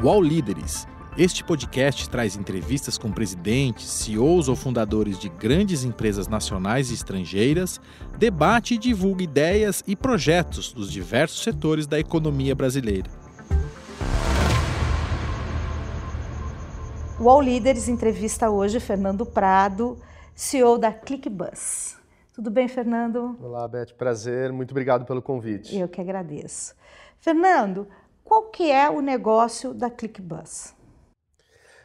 UOL Líderes. Este podcast traz entrevistas com presidentes, CEOs ou fundadores de grandes empresas nacionais e estrangeiras, debate e divulga ideias e projetos dos diversos setores da economia brasileira. O UOL Líderes entrevista hoje Fernando Prado, CEO da ClickBus. Tudo bem, Fernando? Olá, Beth. Prazer. Muito obrigado pelo convite. Eu que agradeço. Fernando, qual que é o negócio da ClickBus?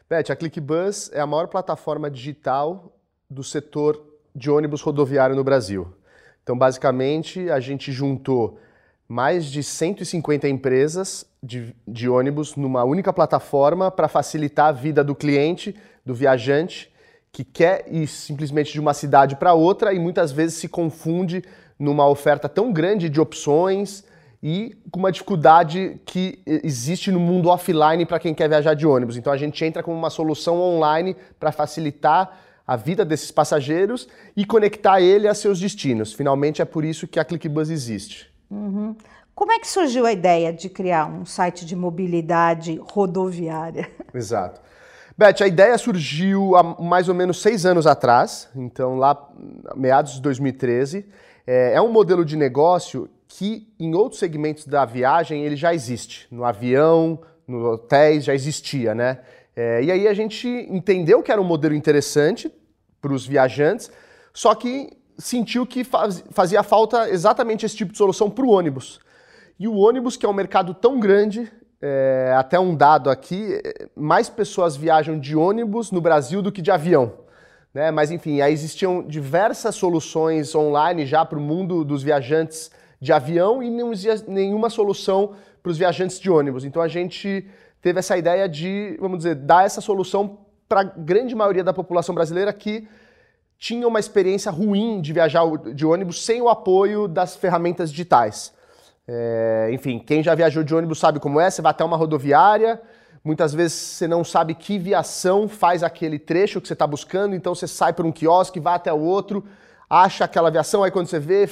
Beth, a ClickBus é a maior plataforma digital do setor de ônibus rodoviário no Brasil. Então, basicamente, a gente juntou mais de 150 empresas de, de ônibus numa única plataforma para facilitar a vida do cliente, do viajante, que quer ir simplesmente de uma cidade para outra e muitas vezes se confunde numa oferta tão grande de opções e com uma dificuldade que existe no mundo offline para quem quer viajar de ônibus. Então a gente entra com uma solução online para facilitar a vida desses passageiros e conectar ele a seus destinos. Finalmente é por isso que a ClickBus existe. Uhum. Como é que surgiu a ideia de criar um site de mobilidade rodoviária? Exato. Beth, a ideia surgiu há mais ou menos seis anos atrás, então lá meados de 2013. É, é um modelo de negócio que em outros segmentos da viagem ele já existe. No avião, no hotéis já existia, né? É, e aí a gente entendeu que era um modelo interessante para os viajantes, só que sentiu que faz, fazia falta exatamente esse tipo de solução para o ônibus. E o ônibus, que é um mercado tão grande, é, até um dado aqui, mais pessoas viajam de ônibus no Brasil do que de avião. Né? Mas enfim, aí existiam diversas soluções online já para o mundo dos viajantes de avião e não existia nenhuma solução para os viajantes de ônibus. Então a gente teve essa ideia de, vamos dizer, dar essa solução para a grande maioria da população brasileira que tinha uma experiência ruim de viajar de ônibus sem o apoio das ferramentas digitais. É, enfim, quem já viajou de ônibus sabe como é, você vai até uma rodoviária, muitas vezes você não sabe que viação faz aquele trecho que você está buscando, então você sai para um quiosque, vai até o outro, acha aquela aviação, aí quando você vê,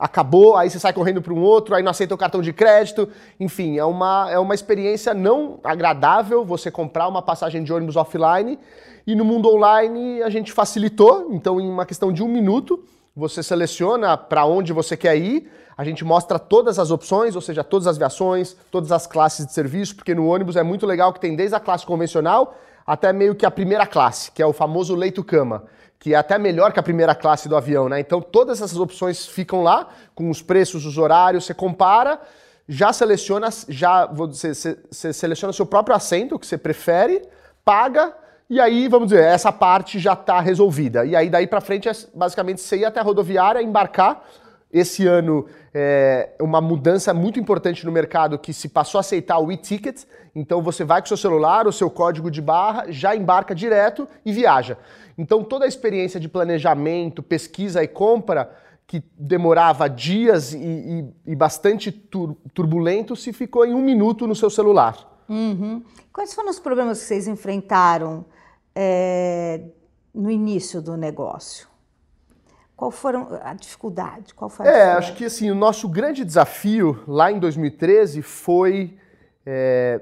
acabou, aí você sai correndo para um outro, aí não aceita o cartão de crédito, enfim, é uma, é uma experiência não agradável você comprar uma passagem de ônibus offline, e no mundo online a gente facilitou, então em uma questão de um minuto, você seleciona para onde você quer ir, a gente mostra todas as opções, ou seja, todas as viações, todas as classes de serviço, porque no ônibus é muito legal que tem desde a classe convencional até meio que a primeira classe, que é o famoso leito-cama, que é até melhor que a primeira classe do avião, né? Então todas essas opções ficam lá, com os preços, os horários, você compara, já seleciona, já você, você seleciona seu próprio assento, que você prefere, paga, e aí, vamos dizer, essa parte já está resolvida. E aí, daí para frente, é basicamente você ir até a rodoviária, embarcar, esse ano é uma mudança muito importante no mercado que se passou a aceitar o e-ticket. Então você vai com o seu celular, o seu código de barra, já embarca direto e viaja. Então toda a experiência de planejamento, pesquisa e compra que demorava dias e, e, e bastante tur turbulento se ficou em um minuto no seu celular. Uhum. Quais foram os problemas que vocês enfrentaram é, no início do negócio? Qual foram a dificuldade? Qual foi a é, acho que assim, o nosso grande desafio lá em 2013 foi é,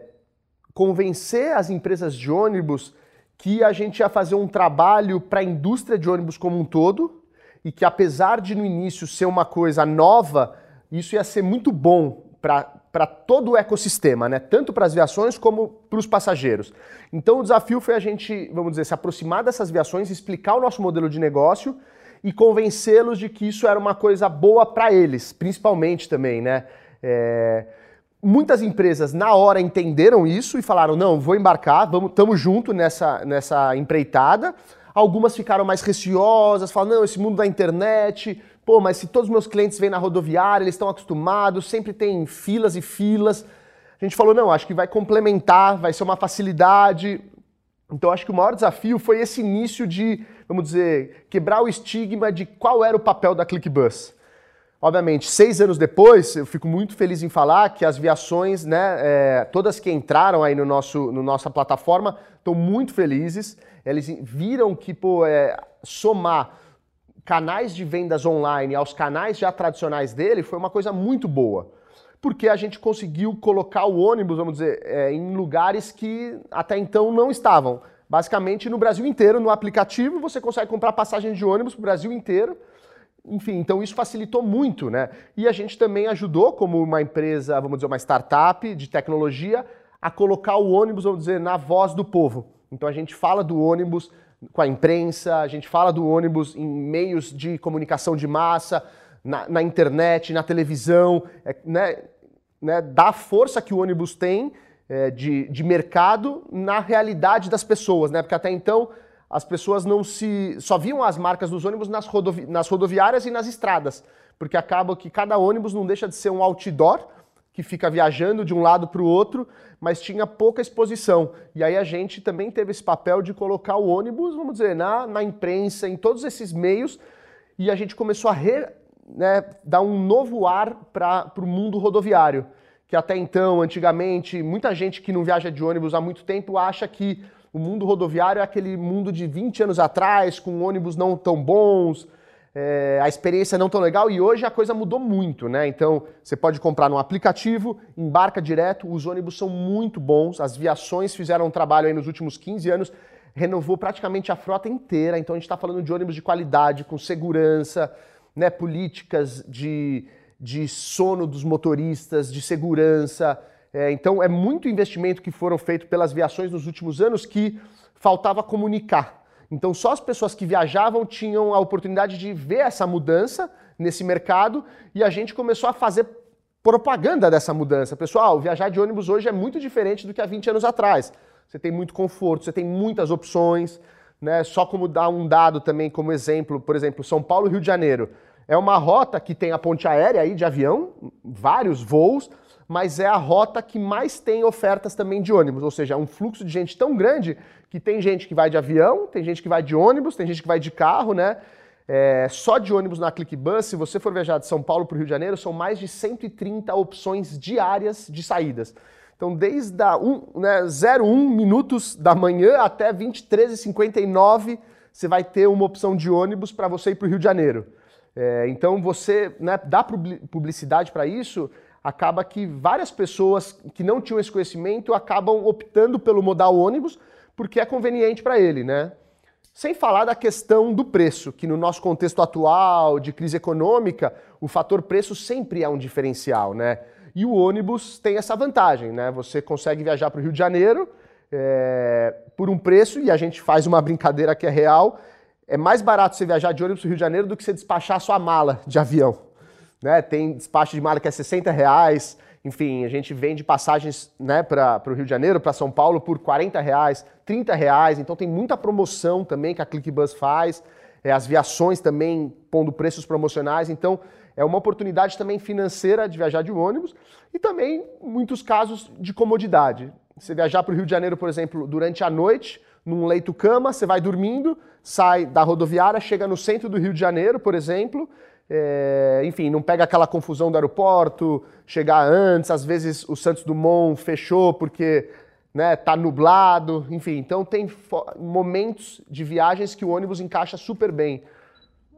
convencer as empresas de ônibus que a gente ia fazer um trabalho para a indústria de ônibus como um todo e que apesar de no início ser uma coisa nova, isso ia ser muito bom para todo o ecossistema, né? tanto para as viações como para os passageiros. Então o desafio foi a gente, vamos dizer, se aproximar dessas viações, explicar o nosso modelo de negócio e convencê-los de que isso era uma coisa boa para eles, principalmente também, né? É... Muitas empresas na hora entenderam isso e falaram: não, vou embarcar, vamos, estamos junto nessa, nessa empreitada. Algumas ficaram mais receosas, falaram: não, esse mundo da internet, pô, mas se todos os meus clientes vêm na rodoviária, eles estão acostumados, sempre tem filas e filas. A gente falou: não, acho que vai complementar, vai ser uma facilidade. Então, acho que o maior desafio foi esse início de vamos dizer, quebrar o estigma de qual era o papel da ClickBus. Obviamente, seis anos depois, eu fico muito feliz em falar que as viações, né, é, todas que entraram aí no nosso, no nossa plataforma, estão muito felizes. Eles viram que, pô, é, somar canais de vendas online aos canais já tradicionais dele foi uma coisa muito boa. Porque a gente conseguiu colocar o ônibus, vamos dizer, é, em lugares que até então não estavam. Basicamente, no Brasil inteiro, no aplicativo, você consegue comprar passagens de ônibus para o Brasil inteiro. Enfim, então isso facilitou muito, né? E a gente também ajudou, como uma empresa, vamos dizer, uma startup de tecnologia, a colocar o ônibus, vamos dizer, na voz do povo. Então a gente fala do ônibus com a imprensa, a gente fala do ônibus em meios de comunicação de massa, na, na internet, na televisão, é, né, né, dá a força que o ônibus tem é, de, de mercado na realidade das pessoas, né? Porque até então as pessoas não se. só viam as marcas dos ônibus nas, rodovi, nas rodoviárias e nas estradas. Porque acaba que cada ônibus não deixa de ser um outdoor que fica viajando de um lado para o outro, mas tinha pouca exposição. E aí a gente também teve esse papel de colocar o ônibus, vamos dizer, na, na imprensa, em todos esses meios, e a gente começou a re, né, dar um novo ar para o mundo rodoviário que até então, antigamente, muita gente que não viaja de ônibus há muito tempo acha que o mundo rodoviário é aquele mundo de 20 anos atrás, com ônibus não tão bons, é, a experiência não tão legal, e hoje a coisa mudou muito, né? Então, você pode comprar no aplicativo, embarca direto, os ônibus são muito bons, as viações fizeram um trabalho aí nos últimos 15 anos, renovou praticamente a frota inteira, então a gente está falando de ônibus de qualidade, com segurança, né, políticas de de sono dos motoristas, de segurança. É, então, é muito investimento que foram feitos pelas viações nos últimos anos que faltava comunicar. Então, só as pessoas que viajavam tinham a oportunidade de ver essa mudança nesse mercado e a gente começou a fazer propaganda dessa mudança. Pessoal, viajar de ônibus hoje é muito diferente do que há 20 anos atrás. Você tem muito conforto, você tem muitas opções, né? Só como dar um dado também como exemplo, por exemplo, São Paulo, Rio de Janeiro. É uma rota que tem a ponte aérea aí de avião, vários voos, mas é a rota que mais tem ofertas também de ônibus, ou seja, é um fluxo de gente tão grande que tem gente que vai de avião, tem gente que vai de ônibus, tem gente que vai de carro, né? É, só de ônibus na ClickBus, se você for viajar de São Paulo para o Rio de Janeiro, são mais de 130 opções diárias de saídas. Então, desde a um, né, 01 minutos da manhã até 23h59, você vai ter uma opção de ônibus para você ir para o Rio de Janeiro. É, então você né, dá publicidade para isso, acaba que várias pessoas que não tinham esse conhecimento acabam optando pelo modal ônibus porque é conveniente para ele, né? Sem falar da questão do preço, que no nosso contexto atual de crise econômica, o fator preço sempre é um diferencial, né? E o ônibus tem essa vantagem, né? Você consegue viajar para o Rio de Janeiro é, por um preço, e a gente faz uma brincadeira que é real, é mais barato você viajar de ônibus para o Rio de Janeiro do que você despachar sua mala de avião. Né? Tem despacho de mala que é 60 reais, enfim, a gente vende passagens né, para o Rio de Janeiro, para São Paulo por 40 reais, 30 reais, então tem muita promoção também que a ClickBus faz, é, as viações também pondo preços promocionais, então é uma oportunidade também financeira de viajar de ônibus e também muitos casos de comodidade. Você viajar para o Rio de Janeiro, por exemplo, durante a noite, num leito-cama, você vai dormindo, sai da rodoviária, chega no centro do Rio de Janeiro, por exemplo, é, enfim, não pega aquela confusão do aeroporto, chegar antes, às vezes o Santos Dumont fechou porque né, tá nublado, enfim, então tem momentos de viagens que o ônibus encaixa super bem.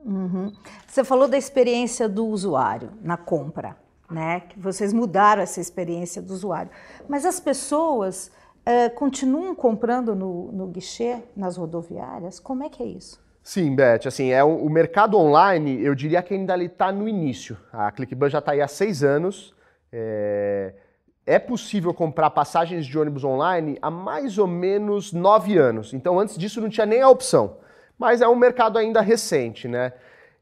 Uhum. Você falou da experiência do usuário na compra, né? Que vocês mudaram essa experiência do usuário. Mas as pessoas uh, continuam comprando no, no guichê, nas rodoviárias? Como é que é isso? Sim, Beth, assim, é o mercado online, eu diria que ainda está no início. A ClickBus já está aí há seis anos. É... é possível comprar passagens de ônibus online há mais ou menos nove anos. Então, antes disso, não tinha nem a opção. Mas é um mercado ainda recente, né?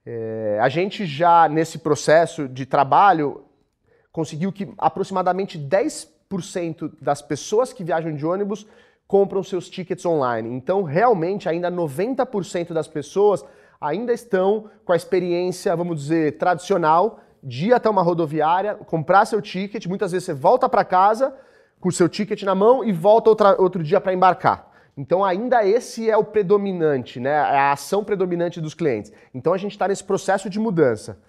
É... a gente já, nesse processo de trabalho, conseguiu que aproximadamente 10 cento das pessoas que viajam de ônibus compram seus tickets online. Então, realmente, ainda 90% das pessoas ainda estão com a experiência, vamos dizer, tradicional de ir até uma rodoviária, comprar seu ticket, muitas vezes você volta para casa com seu ticket na mão e volta outra, outro dia para embarcar. Então, ainda esse é o predominante, né? É a ação predominante dos clientes. Então, a gente está nesse processo de mudança.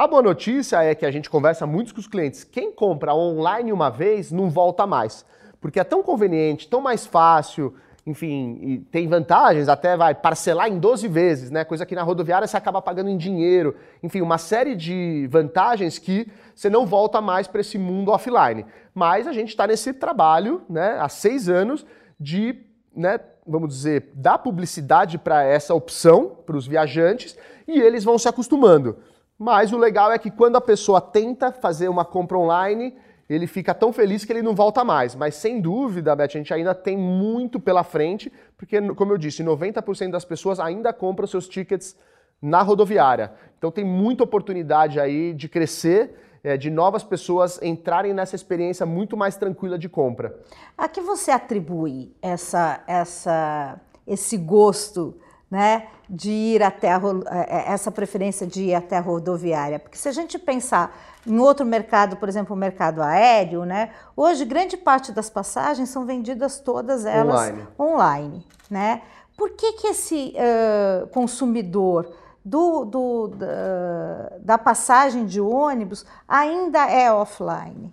A boa notícia é que a gente conversa muito com os clientes. Quem compra online uma vez não volta mais. Porque é tão conveniente, tão mais fácil, enfim, tem vantagens, até vai parcelar em 12 vezes, né? Coisa que na rodoviária você acaba pagando em dinheiro. Enfim, uma série de vantagens que você não volta mais para esse mundo offline. Mas a gente está nesse trabalho, né, há seis anos, de, né, vamos dizer, dar publicidade para essa opção para os viajantes e eles vão se acostumando. Mas o legal é que quando a pessoa tenta fazer uma compra online, ele fica tão feliz que ele não volta mais. Mas sem dúvida, Beth, a gente ainda tem muito pela frente, porque, como eu disse, 90% das pessoas ainda compram seus tickets na rodoviária. Então tem muita oportunidade aí de crescer, é, de novas pessoas entrarem nessa experiência muito mais tranquila de compra. A que você atribui essa, essa, esse gosto né, de ir até a, é, é, essa preferência de ir até a rodoviária? Porque se a gente pensar em outro mercado, por exemplo, o mercado aéreo, né? Hoje, grande parte das passagens são vendidas todas elas online, online né? Por que, que esse uh, consumidor do, do, da, da passagem de ônibus ainda é offline?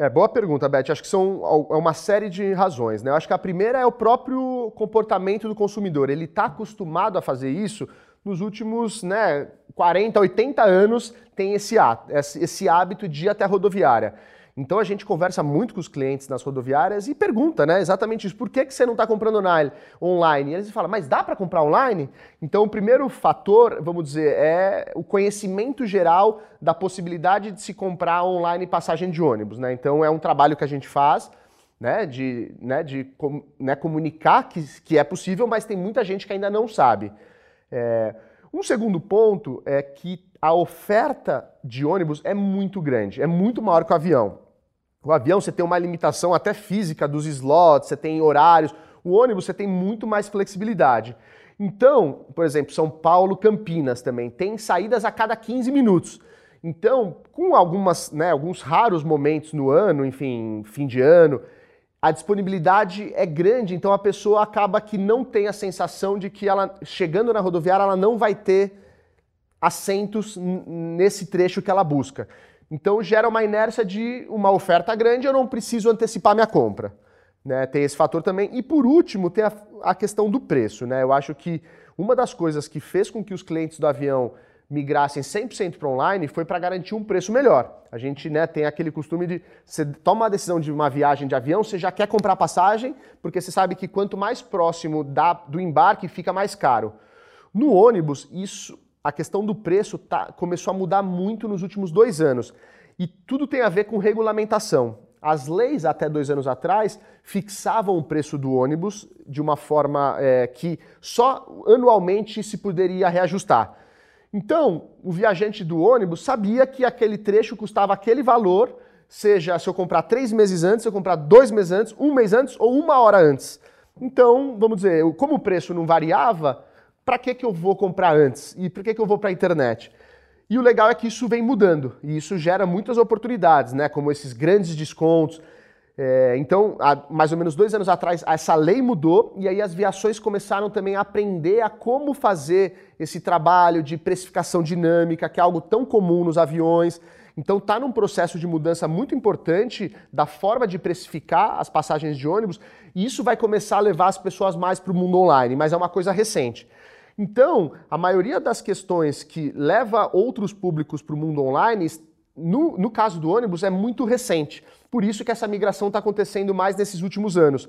É, boa pergunta, Beth. Acho que são é uma série de razões. Né? Acho que a primeira é o próprio comportamento do consumidor. Ele está acostumado a fazer isso nos últimos né, 40, 80 anos tem esse, esse hábito de ir até a rodoviária. Então a gente conversa muito com os clientes nas rodoviárias e pergunta, né, exatamente isso. Por que, que você não está comprando online? E eles falam, mas dá para comprar online? Então o primeiro fator, vamos dizer, é o conhecimento geral da possibilidade de se comprar online passagem de ônibus. Né? Então é um trabalho que a gente faz, né, de, né, de né, comunicar que, que é possível, mas tem muita gente que ainda não sabe. É, um segundo ponto é que a oferta de ônibus é muito grande, é muito maior que o avião. O avião você tem uma limitação até física dos slots, você tem horários. O ônibus você tem muito mais flexibilidade. Então, por exemplo, São Paulo, Campinas também tem saídas a cada 15 minutos. Então, com algumas, né, alguns raros momentos no ano, enfim, fim de ano, a disponibilidade é grande, então a pessoa acaba que não tem a sensação de que ela, chegando na rodoviária, ela não vai ter assentos nesse trecho que ela busca. Então gera uma inércia de uma oferta grande, eu não preciso antecipar minha compra. Né? Tem esse fator também. E por último, tem a, a questão do preço. Né? Eu acho que uma das coisas que fez com que os clientes do avião migrassem 100% para online foi para garantir um preço melhor. A gente né, tem aquele costume de você toma uma decisão de uma viagem de avião, você já quer comprar passagem, porque você sabe que quanto mais próximo da, do embarque fica mais caro. No ônibus, isso, a questão do preço tá, começou a mudar muito nos últimos dois anos. E tudo tem a ver com regulamentação. As leis, até dois anos atrás, fixavam o preço do ônibus de uma forma é, que só anualmente se poderia reajustar. Então, o viajante do ônibus sabia que aquele trecho custava aquele valor, seja se eu comprar três meses antes, se eu comprar dois meses antes, um mês antes ou uma hora antes. Então, vamos dizer, como o preço não variava, para que, que eu vou comprar antes? E por que, que eu vou para a internet? E o legal é que isso vem mudando e isso gera muitas oportunidades, né? Como esses grandes descontos. É, então, há mais ou menos dois anos atrás, essa lei mudou e aí as viações começaram também a aprender a como fazer esse trabalho de precificação dinâmica, que é algo tão comum nos aviões. Então está num processo de mudança muito importante da forma de precificar as passagens de ônibus e isso vai começar a levar as pessoas mais para o mundo online, mas é uma coisa recente. Então, a maioria das questões que leva outros públicos para o mundo online, no, no caso do ônibus, é muito recente. Por isso que essa migração está acontecendo mais nesses últimos anos.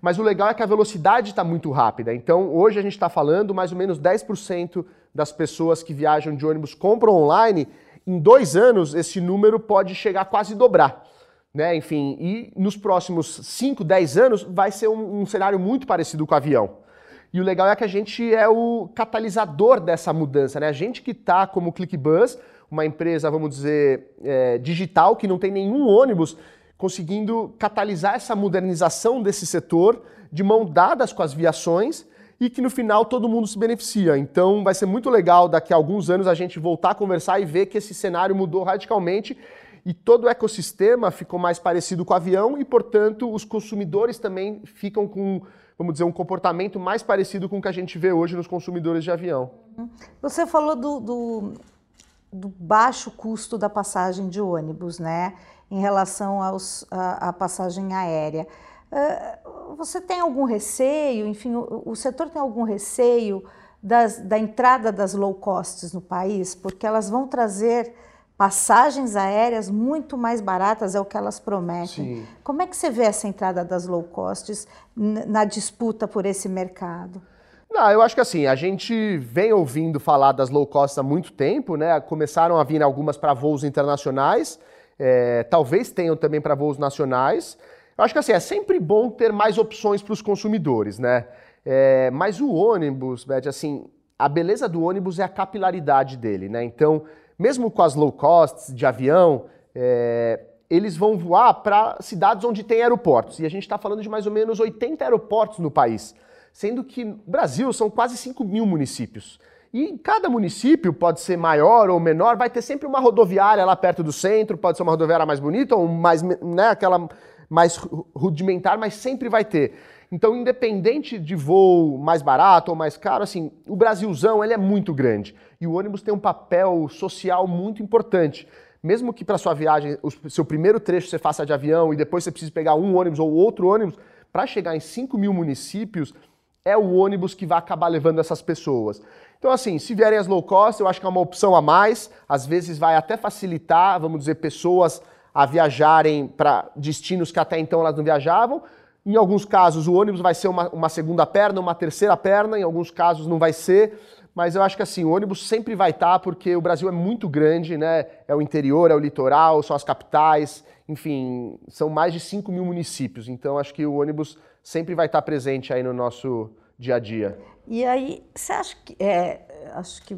Mas o legal é que a velocidade está muito rápida. Então, hoje a gente está falando mais ou menos 10% das pessoas que viajam de ônibus compram online. Em dois anos, esse número pode chegar a quase dobrar. Né? Enfim, e nos próximos 5, 10 anos vai ser um, um cenário muito parecido com o avião. E o legal é que a gente é o catalisador dessa mudança, né? A gente que está como ClickBus, uma empresa, vamos dizer, é, digital, que não tem nenhum ônibus, conseguindo catalisar essa modernização desse setor de mão dadas com as viações e que no final todo mundo se beneficia. Então vai ser muito legal daqui a alguns anos a gente voltar a conversar e ver que esse cenário mudou radicalmente e todo o ecossistema ficou mais parecido com o avião e, portanto, os consumidores também ficam com, vamos dizer, um comportamento mais parecido com o que a gente vê hoje nos consumidores de avião. Você falou do, do, do baixo custo da passagem de ônibus, né? em relação aos, a, a passagem aérea. Uh, você tem algum receio, enfim, o, o setor tem algum receio das, da entrada das low costs no país? Porque elas vão trazer passagens aéreas muito mais baratas, é o que elas prometem. Sim. Como é que você vê essa entrada das low costs na disputa por esse mercado? Não, eu acho que assim, a gente vem ouvindo falar das low cost há muito tempo, né? Começaram a vir algumas para voos internacionais, é, talvez tenham também para voos nacionais. Eu acho que assim, é sempre bom ter mais opções para os consumidores, né? É, mas o ônibus, Beth, assim, a beleza do ônibus é a capilaridade dele, né? Então, mesmo com as low costs de avião, é, eles vão voar para cidades onde tem aeroportos. E a gente está falando de mais ou menos 80 aeroportos no país sendo que no Brasil são quase 5 mil municípios. E cada município pode ser maior ou menor, vai ter sempre uma rodoviária lá perto do centro, pode ser uma rodoviária mais bonita ou mais, né, aquela mais rudimentar, mas sempre vai ter. Então, independente de voo mais barato ou mais caro, assim, o Brasilzão ele é muito grande e o ônibus tem um papel social muito importante. Mesmo que para sua viagem, o seu primeiro trecho você faça de avião e depois você precise pegar um ônibus ou outro ônibus, para chegar em 5 mil municípios, é o ônibus que vai acabar levando essas pessoas. Então, assim, se vierem as low cost, eu acho que é uma opção a mais. Às vezes vai até facilitar, vamos dizer, pessoas a viajarem para destinos que até então elas não viajavam. Em alguns casos, o ônibus vai ser uma, uma, segunda perna, uma terceira perna, em alguns casos não vai ser. Mas eu acho que assim, o ônibus sempre vai estar, tá, porque o Brasil é muito grande, né? É o interior, é o litoral, são as capitais, enfim, são mais de 5 mil municípios. Então, acho que o ônibus sempre vai estar presente aí no nosso dia a dia. E aí, você acha que. É, acho que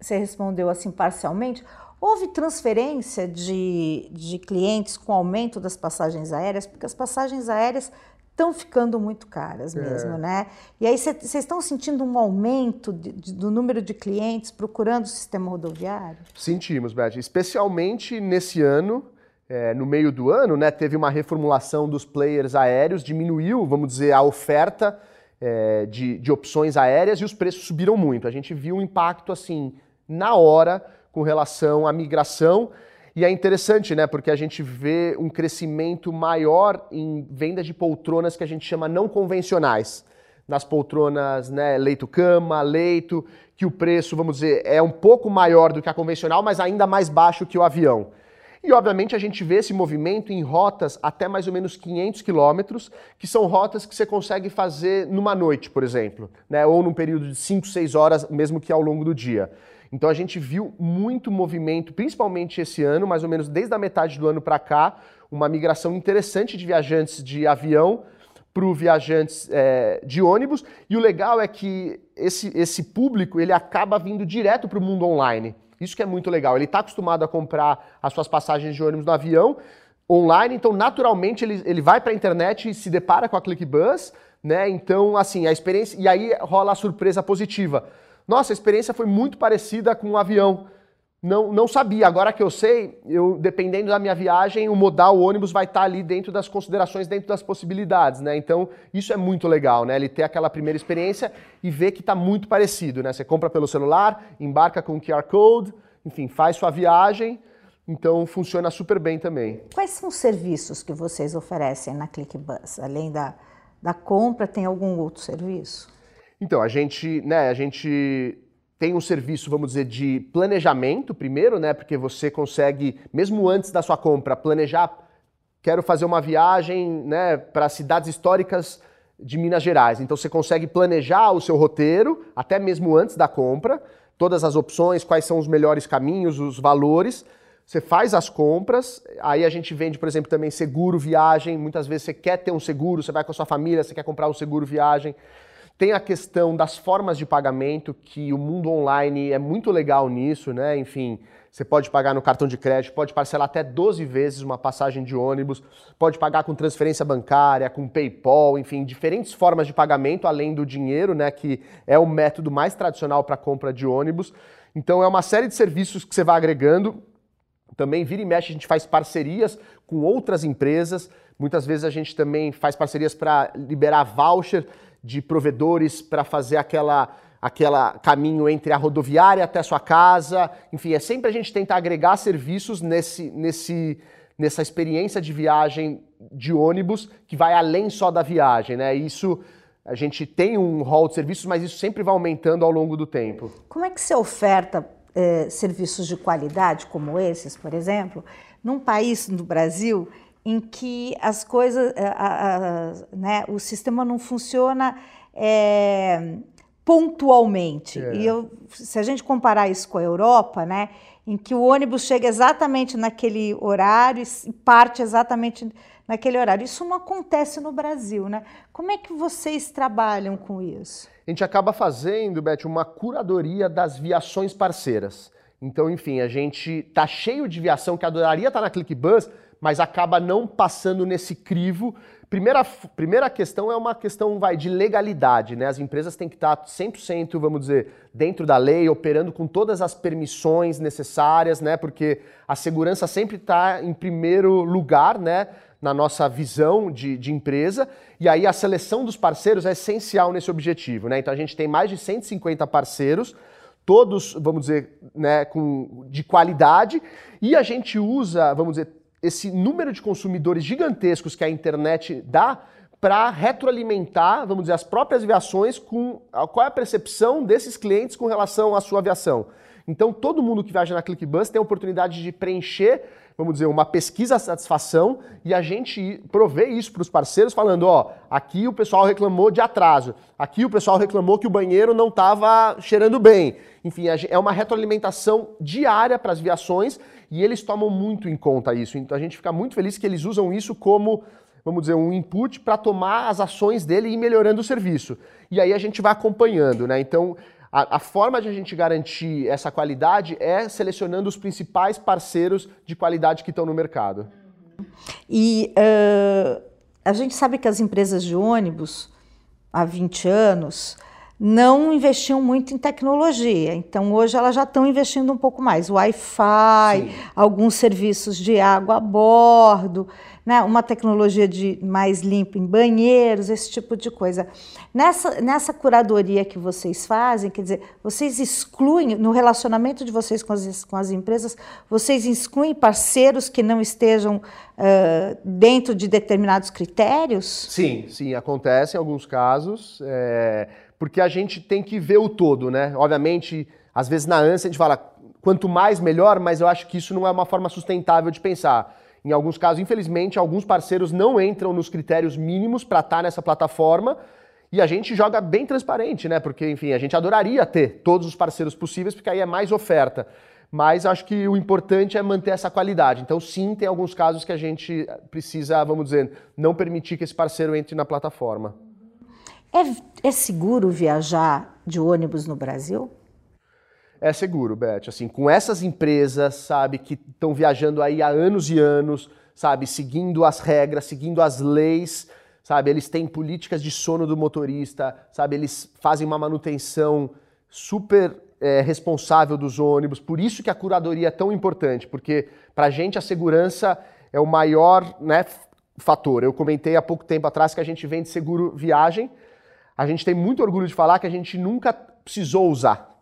você respondeu assim parcialmente. Houve transferência de, de clientes com aumento das passagens aéreas, porque as passagens aéreas estão ficando muito caras é. mesmo, é. né? E aí vocês estão sentindo um aumento de, de, do número de clientes procurando o sistema rodoviário? Sentimos, Beth, especialmente nesse ano, é, no meio do ano, né, teve uma reformulação dos players aéreos, diminuiu, vamos dizer, a oferta é, de, de opções aéreas e os preços subiram muito. A gente viu um impacto assim na hora com relação à migração. E é interessante, né? Porque a gente vê um crescimento maior em vendas de poltronas que a gente chama não convencionais. Nas poltronas, né, leito-cama, leito, que o preço, vamos dizer, é um pouco maior do que a convencional, mas ainda mais baixo que o avião. E, obviamente, a gente vê esse movimento em rotas até mais ou menos 500 quilômetros, que são rotas que você consegue fazer numa noite, por exemplo, né? ou num período de 5, 6 horas, mesmo que ao longo do dia. Então a gente viu muito movimento, principalmente esse ano, mais ou menos desde a metade do ano para cá, uma migração interessante de viajantes de avião para viajantes é, de ônibus. E o legal é que esse, esse público ele acaba vindo direto para o mundo online. Isso que é muito legal. Ele está acostumado a comprar as suas passagens de ônibus no avião online, então naturalmente ele, ele vai para a internet e se depara com a ClickBus, né? Então, assim, a experiência. E aí rola a surpresa positiva. Nossa, a experiência foi muito parecida com um avião não, não sabia. Agora que eu sei, eu dependendo da minha viagem, o modal o ônibus vai estar ali dentro das considerações, dentro das possibilidades, né? Então, isso é muito legal, né? Ele ter aquela primeira experiência e ver que está muito parecido, né? Você compra pelo celular, embarca com QR Code, enfim, faz sua viagem. Então funciona super bem também. Quais são os serviços que vocês oferecem na ClickBus? Além da, da compra, tem algum outro serviço? Então, a gente, né, a gente tem um serviço, vamos dizer, de planejamento primeiro, né? Porque você consegue, mesmo antes da sua compra, planejar. Quero fazer uma viagem né, para cidades históricas de Minas Gerais. Então você consegue planejar o seu roteiro, até mesmo antes da compra, todas as opções, quais são os melhores caminhos, os valores. Você faz as compras, aí a gente vende, por exemplo, também seguro viagem. Muitas vezes você quer ter um seguro, você vai com a sua família, você quer comprar um seguro viagem. Tem a questão das formas de pagamento, que o mundo online é muito legal nisso, né? Enfim, você pode pagar no cartão de crédito, pode parcelar até 12 vezes uma passagem de ônibus, pode pagar com transferência bancária, com PayPal, enfim, diferentes formas de pagamento além do dinheiro, né, que é o método mais tradicional para compra de ônibus. Então é uma série de serviços que você vai agregando. Também vira e mexe a gente faz parcerias com outras empresas. Muitas vezes a gente também faz parcerias para liberar voucher de provedores para fazer aquela aquela caminho entre a rodoviária até a sua casa. Enfim, é sempre a gente tentar agregar serviços nesse, nesse, nessa experiência de viagem de ônibus que vai além só da viagem, né? Isso a gente tem um rol de serviços, mas isso sempre vai aumentando ao longo do tempo. Como é que você oferta eh, serviços de qualidade como esses, por exemplo, num país, no Brasil, em que as coisas, a, a, a, né, o sistema não funciona é, pontualmente. É. E eu, se a gente comparar isso com a Europa, né, em que o ônibus chega exatamente naquele horário e parte exatamente naquele horário. Isso não acontece no Brasil, né? Como é que vocês trabalham com isso? A gente acaba fazendo, Beth, uma curadoria das viações parceiras. Então, enfim, a gente tá cheio de viação que adoraria estar tá na ClickBus, mas acaba não passando nesse crivo. Primeira, primeira questão é uma questão vai, de legalidade, né? As empresas têm que estar 100%, vamos dizer, dentro da lei, operando com todas as permissões necessárias, né? Porque a segurança sempre está em primeiro lugar, né? na nossa visão de, de, empresa, e aí a seleção dos parceiros é essencial nesse objetivo. Né? Então a gente tem mais de 150 parceiros, todos, vamos dizer, né, com, de qualidade, e a gente usa, vamos dizer, esse número de consumidores gigantescos que a internet dá para retroalimentar, vamos dizer, as próprias aviações com qual é a percepção desses clientes com relação à sua aviação. Então, todo mundo que viaja na ClickBus tem a oportunidade de preencher, vamos dizer, uma pesquisa satisfação e a gente prover isso para os parceiros, falando: ó, aqui o pessoal reclamou de atraso, aqui o pessoal reclamou que o banheiro não estava cheirando bem. Enfim, é uma retroalimentação diária para as viações e eles tomam muito em conta isso. Então, a gente fica muito feliz que eles usam isso como vamos dizer, um input para tomar as ações dele e ir melhorando o serviço. E aí a gente vai acompanhando, né? Então, a, a, forma de a gente garantir essa qualidade é selecionando os principais parceiros de qualidade que estão no mercado. E uh, a gente sabe que as empresas de ônibus, há 20 anos, não investiam muito em tecnologia. Então, hoje elas já estão investindo um pouco mais. Wi-Fi, alguns serviços de água a bordo né, uma tecnologia de mais limpa em banheiros, esse tipo de coisa. Nessa, nessa curadoria que vocês fazem, quer dizer, vocês excluem, no relacionamento de vocês com as, com as empresas, vocês excluem parceiros que não estejam uh, dentro de determinados critérios? Sim, sim, acontece em alguns casos, é, porque a gente tem que ver o todo, né? Obviamente, às vezes na ânsia a gente fala quanto mais melhor, mas eu acho que isso não é uma forma sustentável de pensar. Em alguns casos, infelizmente, alguns parceiros não entram nos critérios mínimos para estar tá nessa plataforma. E a gente joga bem transparente, né? Porque, enfim, a gente adoraria ter todos os parceiros possíveis, porque aí é mais oferta. Mas acho que o importante é manter essa qualidade. Então, sim, tem alguns casos que a gente precisa, vamos dizer, não permitir que esse parceiro entre na plataforma. É, é seguro viajar de ônibus no Brasil? é seguro, Beth. Assim, com essas empresas, sabe, que estão viajando aí há anos e anos, sabe, seguindo as regras, seguindo as leis, sabe, eles têm políticas de sono do motorista, sabe, eles fazem uma manutenção super é, responsável dos ônibus. Por isso que a curadoria é tão importante, porque para a gente a segurança é o maior né, fator. Eu comentei há pouco tempo atrás que a gente vende seguro viagem. A gente tem muito orgulho de falar que a gente nunca precisou usar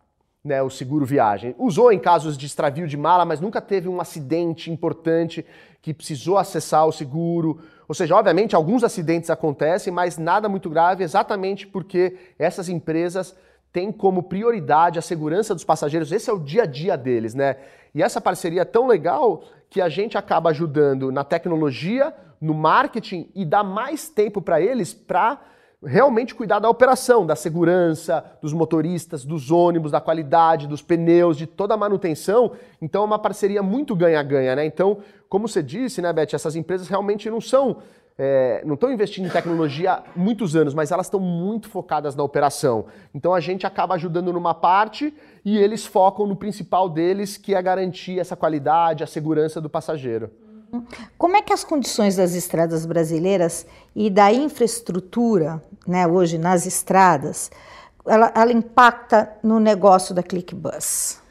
né, o seguro viagem. Usou em casos de extravio de mala, mas nunca teve um acidente importante que precisou acessar o seguro. Ou seja, obviamente alguns acidentes acontecem, mas nada muito grave, exatamente porque essas empresas têm como prioridade a segurança dos passageiros. Esse é o dia a dia deles, né? E essa parceria é tão legal que a gente acaba ajudando na tecnologia, no marketing e dá mais tempo para eles para realmente cuidar da operação, da segurança, dos motoristas, dos ônibus, da qualidade, dos pneus, de toda a manutenção. Então é uma parceria muito ganha-ganha, né? Então, como você disse, né, Beth, essas empresas realmente não são. É, não estão investindo em tecnologia há muitos anos, mas elas estão muito focadas na operação. Então a gente acaba ajudando numa parte e eles focam no principal deles, que é garantir essa qualidade, a segurança do passageiro. Como é que as condições das estradas brasileiras e da infraestrutura, né, hoje nas estradas, ela, ela impacta no negócio da ClickBus?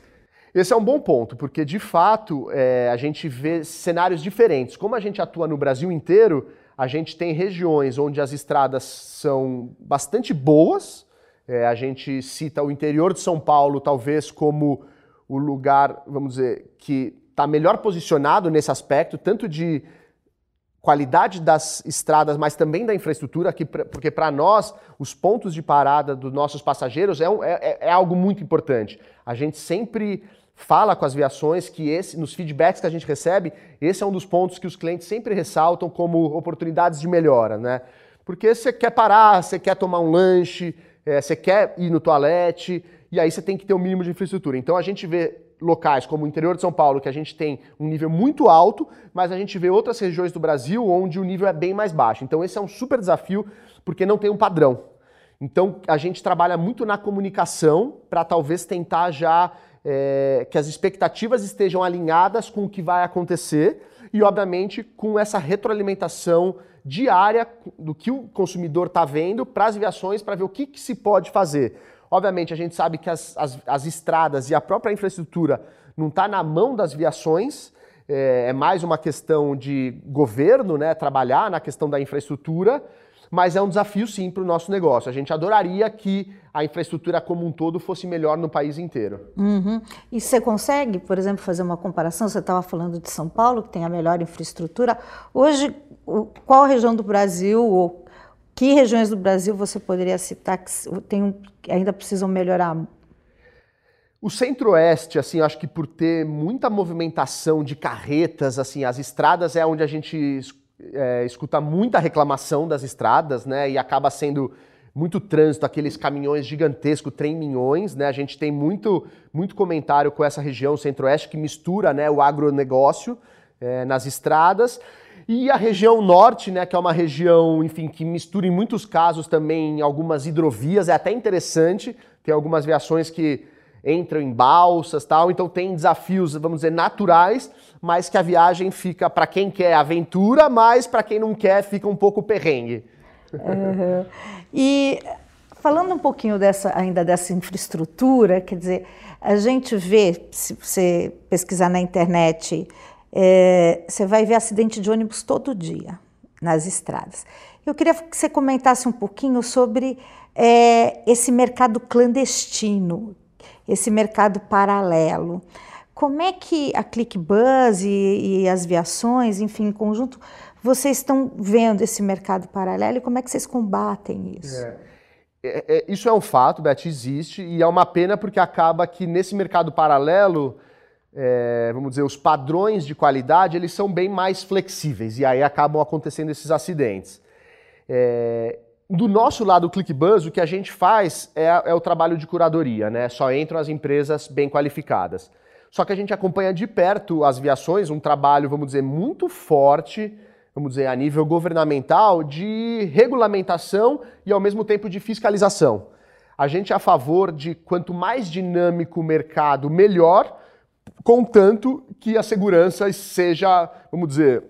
Esse é um bom ponto, porque de fato é, a gente vê cenários diferentes. Como a gente atua no Brasil inteiro, a gente tem regiões onde as estradas são bastante boas. É, a gente cita o interior de São Paulo, talvez como o lugar, vamos dizer, que está melhor posicionado nesse aspecto, tanto de qualidade das estradas, mas também da infraestrutura, que, porque para nós os pontos de parada dos nossos passageiros é, é, é, é, algo muito importante. A gente sempre fala com as viações que esse, nos feedbacks que a gente recebe, esse é um dos pontos que os clientes sempre ressaltam como oportunidades de melhora, né? Porque você quer parar, você quer tomar um lanche, é, você quer ir no toalete, e aí você tem que ter o um mínimo de infraestrutura. Então a gente vê locais como o interior de São Paulo, que a gente tem um nível muito alto, mas a gente vê outras regiões do Brasil onde o nível é bem mais baixo. Então esse é um super desafio porque não tem um padrão. Então a gente trabalha muito na comunicação para talvez tentar já é, que as expectativas estejam alinhadas com o que vai acontecer e, obviamente, com essa retroalimentação diária do que o consumidor está vendo para as viações para ver o que, que se pode fazer. Obviamente, a gente sabe que as, as, as estradas e a própria infraestrutura não está na mão das viações, é, é, mais uma questão de governo, né, trabalhar na questão da infraestrutura, mas é um desafio sim para o nosso negócio. A gente adoraria que a infraestrutura como um todo fosse melhor no país inteiro. Uhum. E você consegue, por exemplo, fazer uma comparação? Você estava falando de São Paulo, que tem a melhor infraestrutura. Hoje, qual região do Brasil ou que regiões do Brasil você poderia citar que tem, ainda precisam melhorar? O Centro-Oeste, assim, acho que por ter muita movimentação de carretas, assim, as estradas é onde a gente é, escuta muita reclamação das estradas, né? E acaba sendo muito trânsito, aqueles caminhões gigantescos, trem-minhões, né? A gente tem muito, muito comentário com essa região Centro-Oeste que mistura né, o agronegócio é, nas estradas. E a região norte, né, que é uma região, enfim, que mistura em muitos casos também algumas hidrovias, é até interessante, tem algumas viações que entram em balsas tal, então tem desafios, vamos dizer, naturais, mas que a viagem fica para quem quer aventura, mas para quem não quer fica um pouco perrengue. Uhum. E falando um pouquinho dessa, ainda dessa infraestrutura, quer dizer, a gente vê, se você pesquisar na internet, é, você vai ver acidente de ônibus todo dia nas estradas. Eu queria que você comentasse um pouquinho sobre é, esse mercado clandestino, esse mercado paralelo. Como é que a ClickBuzz e, e as viações, enfim, em conjunto, vocês estão vendo esse mercado paralelo e como é que vocês combatem isso? É. É, é, isso é um fato, Beth, existe, e é uma pena porque acaba que nesse mercado paralelo é, vamos dizer, os padrões de qualidade, eles são bem mais flexíveis e aí acabam acontecendo esses acidentes. É, do nosso lado, o ClickBuzz, o que a gente faz é, é, o trabalho de curadoria, né? Só entram as empresas bem qualificadas. Só que a gente acompanha de perto as viações, um trabalho, vamos dizer, muito forte, vamos dizer, a nível governamental, de regulamentação e ao mesmo tempo de fiscalização. A gente é a favor de quanto mais dinâmico o mercado, melhor, contanto que a segurança seja, vamos dizer,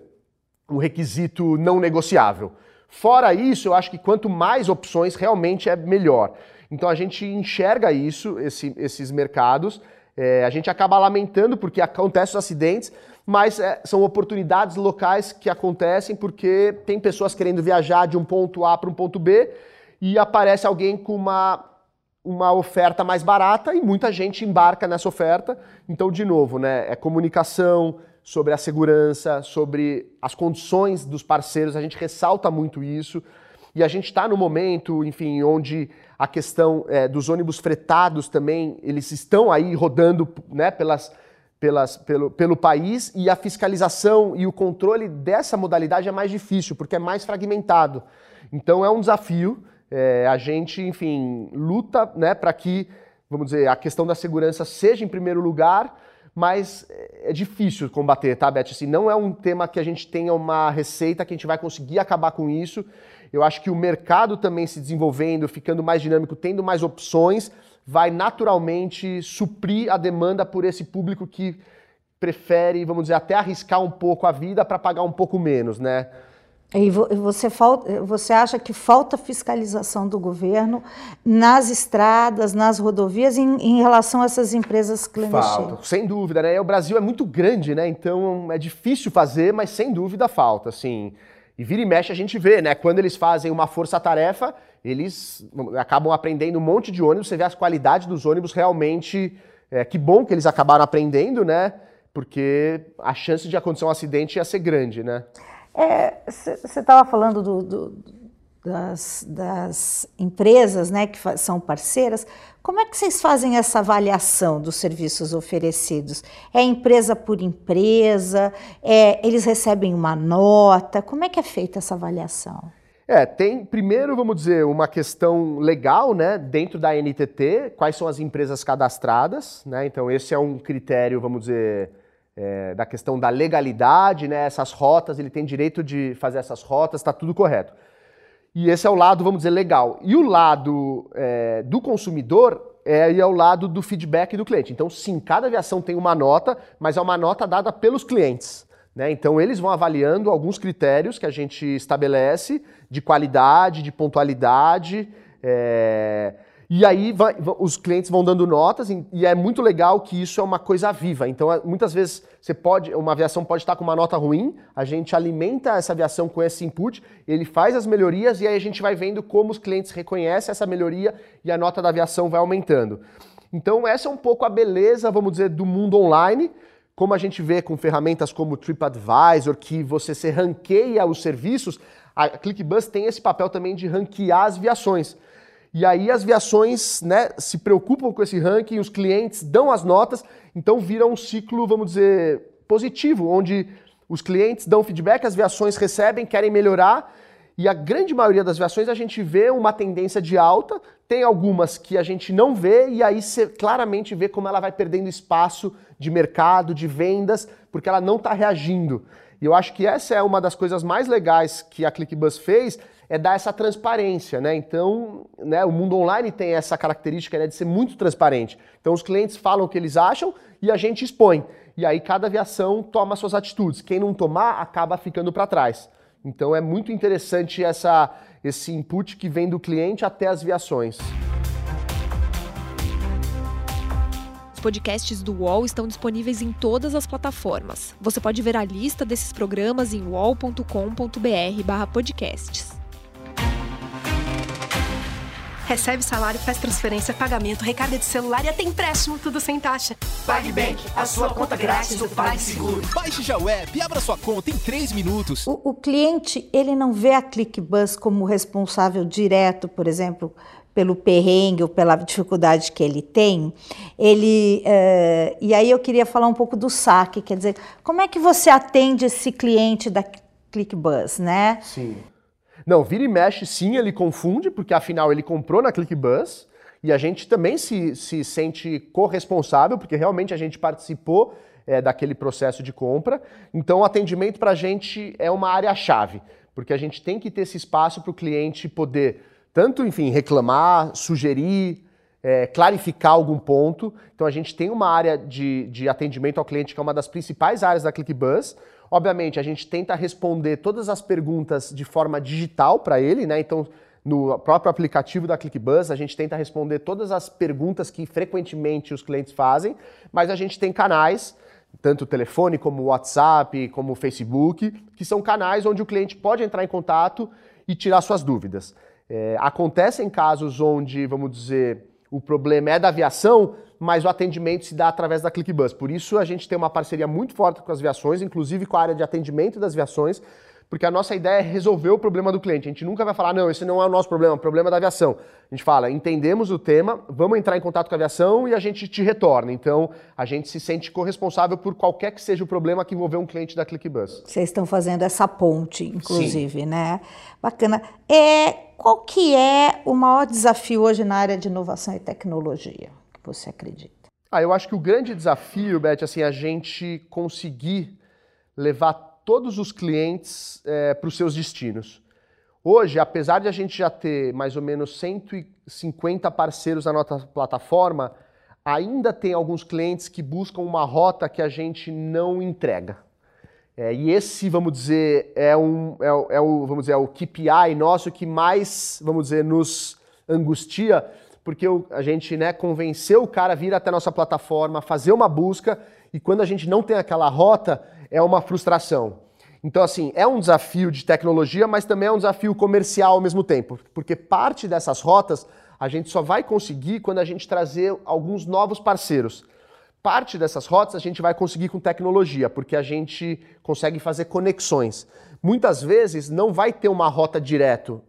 um requisito não negociável. Fora isso, eu acho que quanto mais opções, realmente é melhor. Então a gente enxerga isso, esse, esses mercados, é, a gente acaba lamentando porque acontecem os acidentes, mas é, são oportunidades locais que acontecem porque tem pessoas querendo viajar de um ponto A para um ponto B e aparece alguém com uma uma oferta mais barata e muita gente embarca nessa oferta. Então, de novo, né, é comunicação sobre a segurança, sobre as condições dos parceiros, a gente ressalta muito isso. E a gente está no momento, enfim, onde a questão é, dos ônibus fretados também, eles estão aí rodando né, pelas, pelas, pelo, pelo país e a fiscalização e o controle dessa modalidade é mais difícil, porque é mais fragmentado. Então é um desafio é, a gente, enfim, luta né, para que, vamos dizer, a questão da segurança seja em primeiro lugar, mas é difícil combater, tá, Beth? Assim, não é um tema que a gente tenha uma receita que a gente vai conseguir acabar com isso. Eu acho que o mercado também se desenvolvendo, ficando mais dinâmico, tendo mais opções, vai naturalmente suprir a demanda por esse público que prefere, vamos dizer, até arriscar um pouco a vida para pagar um pouco menos, né? E você, você acha que falta fiscalização do governo nas estradas, nas rodovias, em, em relação a essas empresas clandestinas? Falta, sem dúvida, né? O Brasil é muito grande, né? Então é difícil fazer, mas sem dúvida falta, assim. E vira e mexe a gente vê, né? Quando eles fazem uma força-tarefa, eles acabam aprendendo um monte de ônibus, você vê as qualidades dos ônibus realmente. É, que bom que eles acabaram aprendendo, né? porque a chance de acontecer um acidente ia ser grande, né? Você é, estava falando do, do, das, das, empresas né, que são parceiras. Como é que vocês fazem essa avaliação dos serviços oferecidos? É empresa por empresa? É, eles recebem uma nota? Como é que é feita essa avaliação? É, tem primeiro, vamos dizer, uma questão legal, né, dentro da NTT, quais são as empresas cadastradas, né? Então esse é um critério, vamos dizer, é, da questão da legalidade, né? Essas rotas, ele tem direito de fazer essas rotas, está tudo correto. E esse é o lado, vamos dizer, legal. E o lado é, do consumidor é, é o lado do feedback do cliente. Então, sim, cada aviação tem uma nota, mas é uma nota dada pelos clientes. Né? Então, eles vão avaliando alguns critérios que a gente estabelece de qualidade, de pontualidade. É, e aí vai, os clientes vão dando notas e é muito legal que isso é uma coisa viva. Então, é, muitas vezes você pode, uma aviação pode estar com uma nota ruim, a gente alimenta essa aviação com esse input, ele faz as melhorias e aí a gente vai vendo como os clientes reconhecem essa melhoria e a nota da aviação vai aumentando. Então, essa é um pouco a beleza, vamos dizer, do mundo online. Como a gente vê com ferramentas como TripAdvisor, que você se ranqueia os serviços, a ClickBus tem esse papel também de ranquear as viações. E aí as viações né, se preocupam com esse ranking, os clientes dão as notas, então vira um ciclo, vamos dizer, positivo, onde os clientes dão feedback, as viações recebem, querem melhorar, e a grande maioria das viações a gente vê uma tendência de alta, tem algumas que a gente não vê, e aí você claramente vê como ela vai perdendo espaço de mercado, de vendas, porque ela não está reagindo. E eu acho que essa é uma das coisas mais legais que a ClickBus fez, é dar essa transparência, né? Então, né, o mundo online tem essa característica né, de ser muito transparente. Então, os clientes falam o que eles acham e a gente expõe. E aí cada aviação toma suas atitudes. Quem não tomar acaba ficando para trás. Então, é muito interessante essa, esse input que vem do cliente até as viações. Os podcasts do UOL estão disponíveis em todas as plataformas. Você pode ver a lista desses programas em wall.com.br/podcasts. Recebe salário, faz transferência, pagamento, recarga de celular e até empréstimo, tudo sem taxa. PagBank, a sua conta grátis do PagSeguro. Baixe já o app e abra sua conta em 3 minutos. O, o cliente, ele não vê a ClickBus como responsável direto, por exemplo, pelo perrengue ou pela dificuldade que ele tem, ele uh, e aí eu queria falar um pouco do saque, quer dizer, como é que você atende esse cliente da ClickBus, né? Sim. Não, vira e mexe sim, ele confunde, porque afinal ele comprou na ClickBus e a gente também se, se sente corresponsável, porque realmente a gente participou é, daquele processo de compra. Então o atendimento para a gente é uma área-chave, porque a gente tem que ter esse espaço para o cliente poder tanto, enfim, reclamar, sugerir, é, clarificar algum ponto. Então a gente tem uma área de, de atendimento ao cliente que é uma das principais áreas da ClickBus, Obviamente, a gente tenta responder todas as perguntas de forma digital para ele, né? Então, no próprio aplicativo da ClickBuzz, a gente tenta responder todas as perguntas que frequentemente os clientes fazem, mas a gente tem canais, tanto telefone como WhatsApp, como Facebook, que são canais onde o cliente pode entrar em contato e tirar suas dúvidas. É, acontecem casos onde, vamos dizer, o problema é da aviação, mas o atendimento se dá através da ClickBus. Por isso a gente tem uma parceria muito forte com as viações, inclusive com a área de atendimento das viações, porque a nossa ideia é resolver o problema do cliente. A gente nunca vai falar, não, esse não é o nosso problema, é o problema da aviação. A gente fala, entendemos o tema, vamos entrar em contato com a aviação e a gente te retorna. Então, a gente se sente corresponsável por qualquer que seja o problema que envolver um cliente da ClickBus. Vocês estão fazendo essa ponte, inclusive, Sim. né? Bacana. É, qual que é o maior desafio hoje na área de inovação e tecnologia? você acredita? Ah, eu acho que o grande desafio, Beth, assim, é a gente conseguir levar todos os clientes é, para os seus destinos. Hoje, apesar de a gente já ter mais ou menos 150 parceiros na nossa plataforma, ainda tem alguns clientes que buscam uma rota que a gente não entrega. É, e esse, vamos dizer, é, um, é, é, o, vamos dizer, é o KPI nosso que mais, vamos dizer, nos angustia, porque a gente né, convenceu o cara a vir até a nossa plataforma, fazer uma busca, e quando a gente não tem aquela rota, é uma frustração. Então, assim, é um desafio de tecnologia, mas também é um desafio comercial ao mesmo tempo, porque parte dessas rotas a gente só vai conseguir quando a gente trazer alguns novos parceiros. Parte dessas rotas a gente vai conseguir com tecnologia, porque a gente consegue fazer conexões. Muitas vezes não vai ter uma rota direto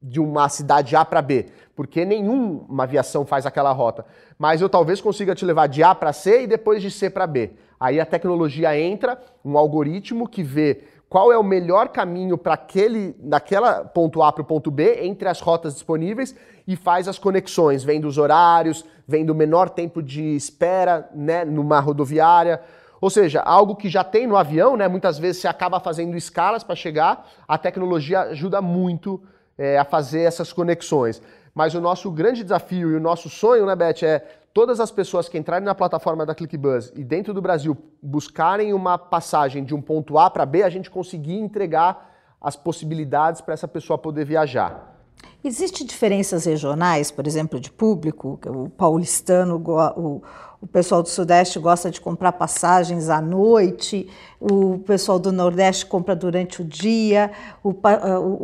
de uma cidade A para B, porque nenhuma aviação faz aquela rota. Mas eu talvez consiga te levar de A para C e depois de C para B. Aí a tecnologia entra, um algoritmo que vê qual é o melhor caminho para aquele daquela ponto A para o ponto B entre as rotas disponíveis e faz as conexões, vendo os horários, vendo o menor tempo de espera né, numa rodoviária. Ou seja, algo que já tem no avião, né, muitas vezes você acaba fazendo escalas para chegar, a tecnologia ajuda muito é, a fazer essas conexões. Mas o nosso grande desafio e o nosso sonho, né, Beth, é todas as pessoas que entrarem na plataforma da ClickBuzz e dentro do Brasil buscarem uma passagem de um ponto A para B, a gente conseguir entregar as possibilidades para essa pessoa poder viajar. Existem diferenças regionais, por exemplo, de público? O paulistano, o, o pessoal do Sudeste gosta de comprar passagens à noite, o pessoal do Nordeste compra durante o dia, o,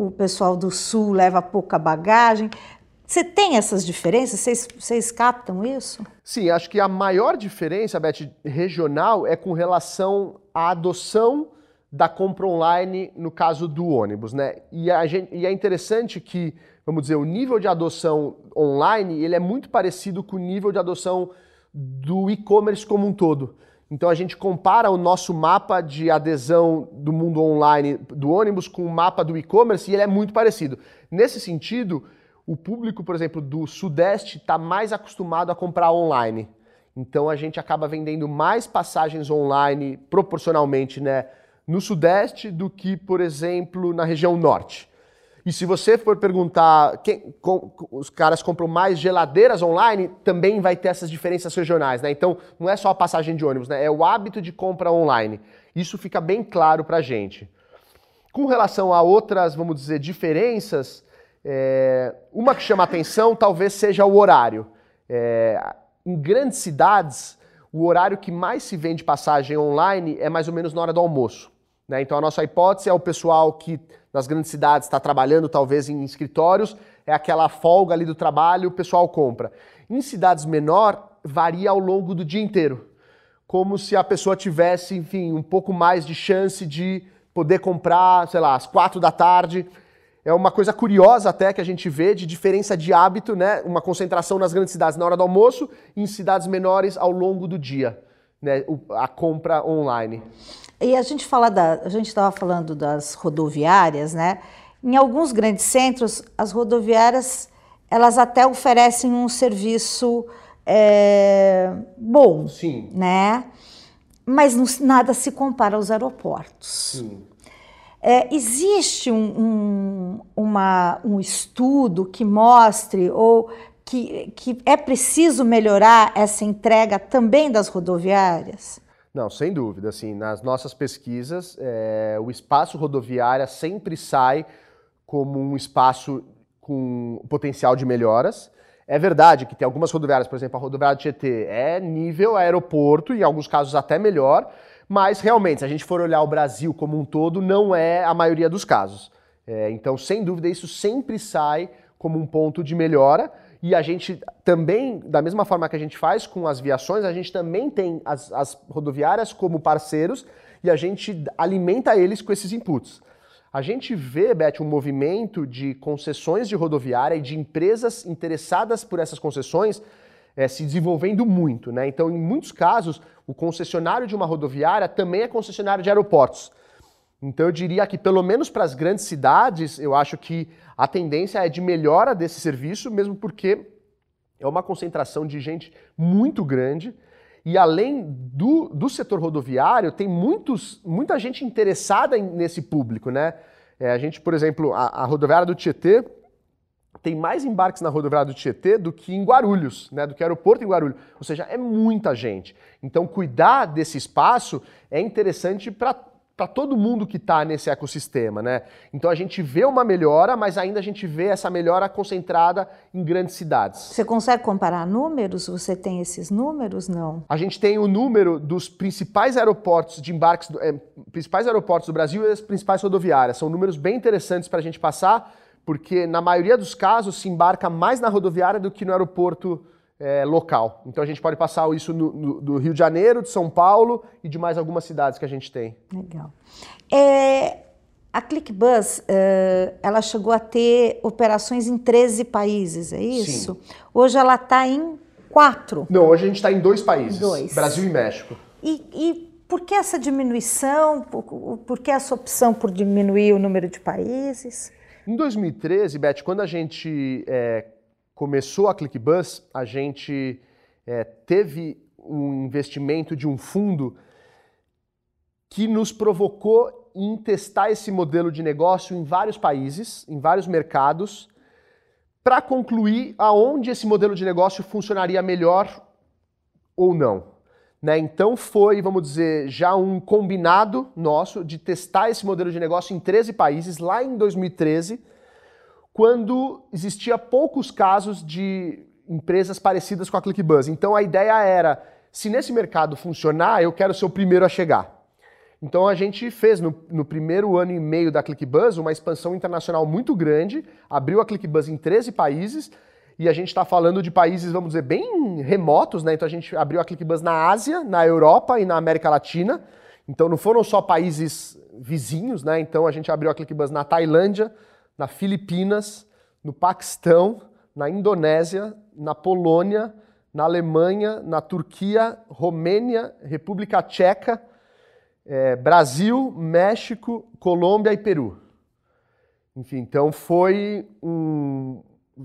o pessoal do Sul leva pouca bagagem. Você tem essas diferenças? Vocês, captam isso? Sim, acho que a maior diferença, Beth, regional é com relação à adoção da compra online no caso do ônibus, né? E, gente, e, é interessante que, vamos dizer, o nível de adoção online ele é muito parecido com o nível de adoção do e-commerce como um todo. Então a gente compara o nosso mapa de adesão do mundo online do ônibus com o mapa do e-commerce e ele é muito parecido. Nesse sentido, o público, por exemplo, do Sudeste está mais acostumado a comprar online. Então a gente acaba vendendo mais passagens online proporcionalmente né, no Sudeste do que, por exemplo, na região Norte. E se você for perguntar, quem, com, os caras compram mais geladeiras online, também vai ter essas diferenças regionais, né? Então, não é só a passagem de ônibus, né? É o hábito de compra online. Isso fica bem claro para gente. Com relação a outras, vamos dizer, diferenças, é, uma que chama atenção talvez seja o horário. É, em grandes cidades, o horário que mais se vende passagem online é mais ou menos na hora do almoço. Né? Então a nossa hipótese é o pessoal que nas grandes cidades está trabalhando talvez em escritórios, é aquela folga ali do trabalho, o pessoal compra. Em cidades menor, varia ao longo do dia inteiro. Como se a pessoa tivesse, enfim, um pouco mais de chance de poder comprar, sei lá, às quatro da tarde é uma coisa curiosa até que a gente vê de diferença de hábito, né? Uma concentração nas grandes cidades na hora do almoço e em cidades menores ao longo do dia, né? A compra online. E a gente fala da, a gente estava falando das rodoviárias, né? Em alguns grandes centros, as rodoviárias elas até oferecem um serviço é, bom, Sim. né? Mas não, nada se compara aos aeroportos. Sim. É, existe um, um, uma, um estudo que mostre ou que, que é preciso melhorar essa entrega também das rodoviárias? Não, sem dúvida. Assim, nas nossas pesquisas, é, o espaço rodoviária sempre sai como um espaço com potencial de melhoras. É verdade que tem algumas rodoviárias, por exemplo, a rodoviária do Tietê é nível aeroporto, em alguns casos até melhor, mas realmente, se a gente for olhar o Brasil como um todo, não é a maioria dos casos. É, então, sem dúvida, isso sempre sai como um ponto de melhora. E a gente também, da mesma forma que a gente faz com as viações, a gente também tem as, as rodoviárias como parceiros e a gente alimenta eles com esses inputs. A gente vê, Beth, um movimento de concessões de rodoviária e de empresas interessadas por essas concessões é, se desenvolvendo muito. Né? Então, em muitos casos, o concessionário de uma rodoviária também é concessionário de aeroportos. Então, eu diria que, pelo menos para as grandes cidades, eu acho que a tendência é de melhora desse serviço, mesmo porque é uma concentração de gente muito grande. E além do, do setor rodoviário, tem muitos, muita gente interessada nesse público. Né? É, a gente, por exemplo, a, a rodoviária do Tietê, tem mais embarques na rodoviária do Tietê do que em Guarulhos, né, do que aeroporto em Guarulhos. Ou seja, é muita gente. Então, cuidar desse espaço é interessante para para todo mundo que está nesse ecossistema, né? Então a gente vê uma melhora, mas ainda a gente vê essa melhora concentrada em grandes cidades. Você consegue comparar números? Você tem esses números? Não. A gente tem o número dos principais aeroportos de embarques, é, principais aeroportos do Brasil e as principais rodoviárias. São números bem interessantes para a gente passar porque na maioria dos casos se embarca mais na rodoviária do que no aeroporto é, local. Então a gente pode passar isso no, no, do Rio de Janeiro, de São Paulo e de mais algumas cidades que a gente tem. Legal. É, a ClickBus, uh, ela chegou a ter operações em 13 países, é isso? Sim. Hoje ela está em quatro? Não, hoje a gente está em dois países, dois. Brasil e México. E, e, por que essa diminuição? Por, por que essa opção por diminuir o número de países? Em 2013, Beth, quando a gente é, começou a ClickBus, a gente é, teve um investimento de um fundo que nos provocou em testar esse modelo de negócio em vários países, em vários mercados, para concluir aonde esse modelo de negócio funcionaria melhor ou não. Né? Então foi, vamos dizer, já um combinado nosso de testar esse modelo de negócio em 13 países lá em 2013, quando existia poucos casos de empresas parecidas com a ClickBuzz. Então a ideia era, se nesse mercado funcionar, eu quero ser o primeiro a chegar. Então a gente fez no, no, primeiro ano e meio da ClickBuzz uma expansão internacional muito grande, abriu a ClickBuzz em 13 países e a gente está falando de países, vamos dizer, bem remotos, né? Então a gente abriu a ClickBuzz na Ásia, na Europa e na América Latina. Então não foram só países vizinhos, né? Então a gente abriu a ClickBuzz na Tailândia, na Filipinas, no Paquistão, na Indonésia, na Polônia, na Alemanha, na Turquia, Romênia, República Tcheca, é, Brasil, México, Colômbia e Peru. Enfim, então foi um,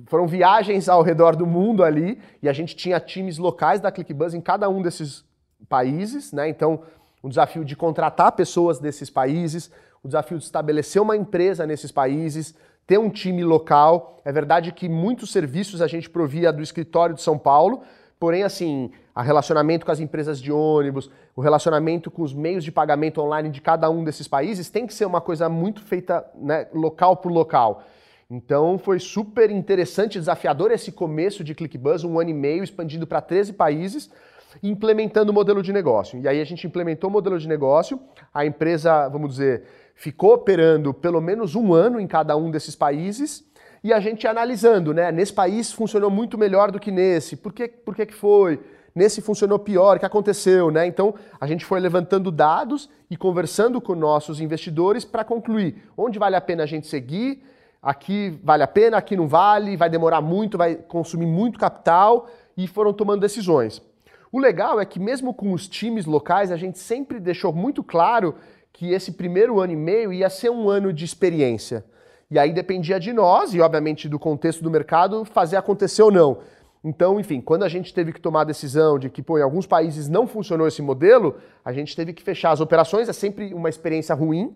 foram viagens ao redor do mundo ali e a gente tinha times locais da ClickBuzz em cada um desses países, né? Então, um desafio de contratar pessoas desses países, o desafio de estabelecer uma empresa nesses países, ter um time local. É verdade que muitos serviços a gente provia do escritório de São Paulo, porém, assim, a relacionamento com as empresas de ônibus, o relacionamento com os meios de pagamento online de cada um desses países tem que ser uma coisa muito feita né, local por local. Então foi super interessante, desafiador esse começo de ClickBuzz, um ano e meio, expandindo para 13 países, implementando o modelo de negócio. E aí a gente implementou o modelo de negócio, a empresa, vamos dizer, ficou operando pelo menos um ano em cada um desses países, e a gente analisando, né? Nesse país funcionou muito melhor do que nesse, por que, por que, que foi? nesse funcionou pior, o que aconteceu, né? Então a gente foi levantando dados e conversando com nossos investidores para concluir onde vale a pena a gente seguir, aqui vale a pena, aqui não vale, vai demorar muito, vai consumir muito capital e foram tomando decisões. O legal é que mesmo com os times locais, a gente sempre deixou muito claro que esse primeiro ano e meio ia ser um ano de experiência. E aí dependia de nós e, obviamente, do contexto do mercado fazer acontecer ou não. Então, enfim, quando a gente teve que tomar a decisão de que, pô, em alguns países não funcionou esse modelo, a gente teve que fechar as operações, é sempre uma experiência ruim,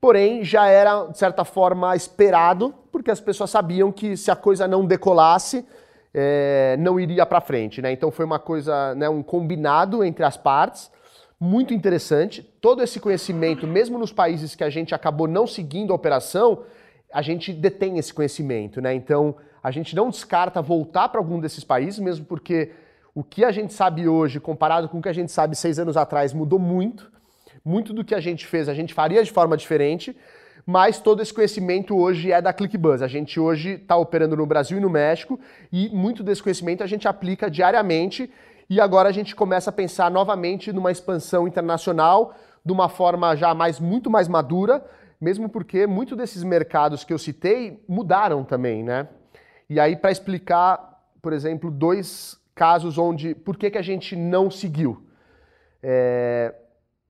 porém já era, de certa forma, esperado, porque as pessoas sabiam que se a coisa não decolasse, é, não iria para frente, né? Então foi uma coisa, né, um combinado entre as partes, muito interessante. Todo esse conhecimento, mesmo nos países que a gente acabou não seguindo a operação, a gente detém esse conhecimento, né? Então a gente não descarta voltar para algum desses países, mesmo porque o que a gente sabe hoje, comparado com o que a gente sabe seis anos atrás, mudou muito. Muito do que a gente fez, a gente faria de forma diferente, mas todo esse conhecimento hoje é da ClickBuzz. A gente hoje está operando no Brasil e no México e muito desse conhecimento a gente aplica diariamente e agora a gente começa a pensar novamente numa expansão internacional de uma forma já mais muito mais madura, mesmo porque muito desses mercados que eu citei mudaram também, né? E aí, para explicar, por exemplo, dois casos onde. Por que, que a gente não seguiu? É,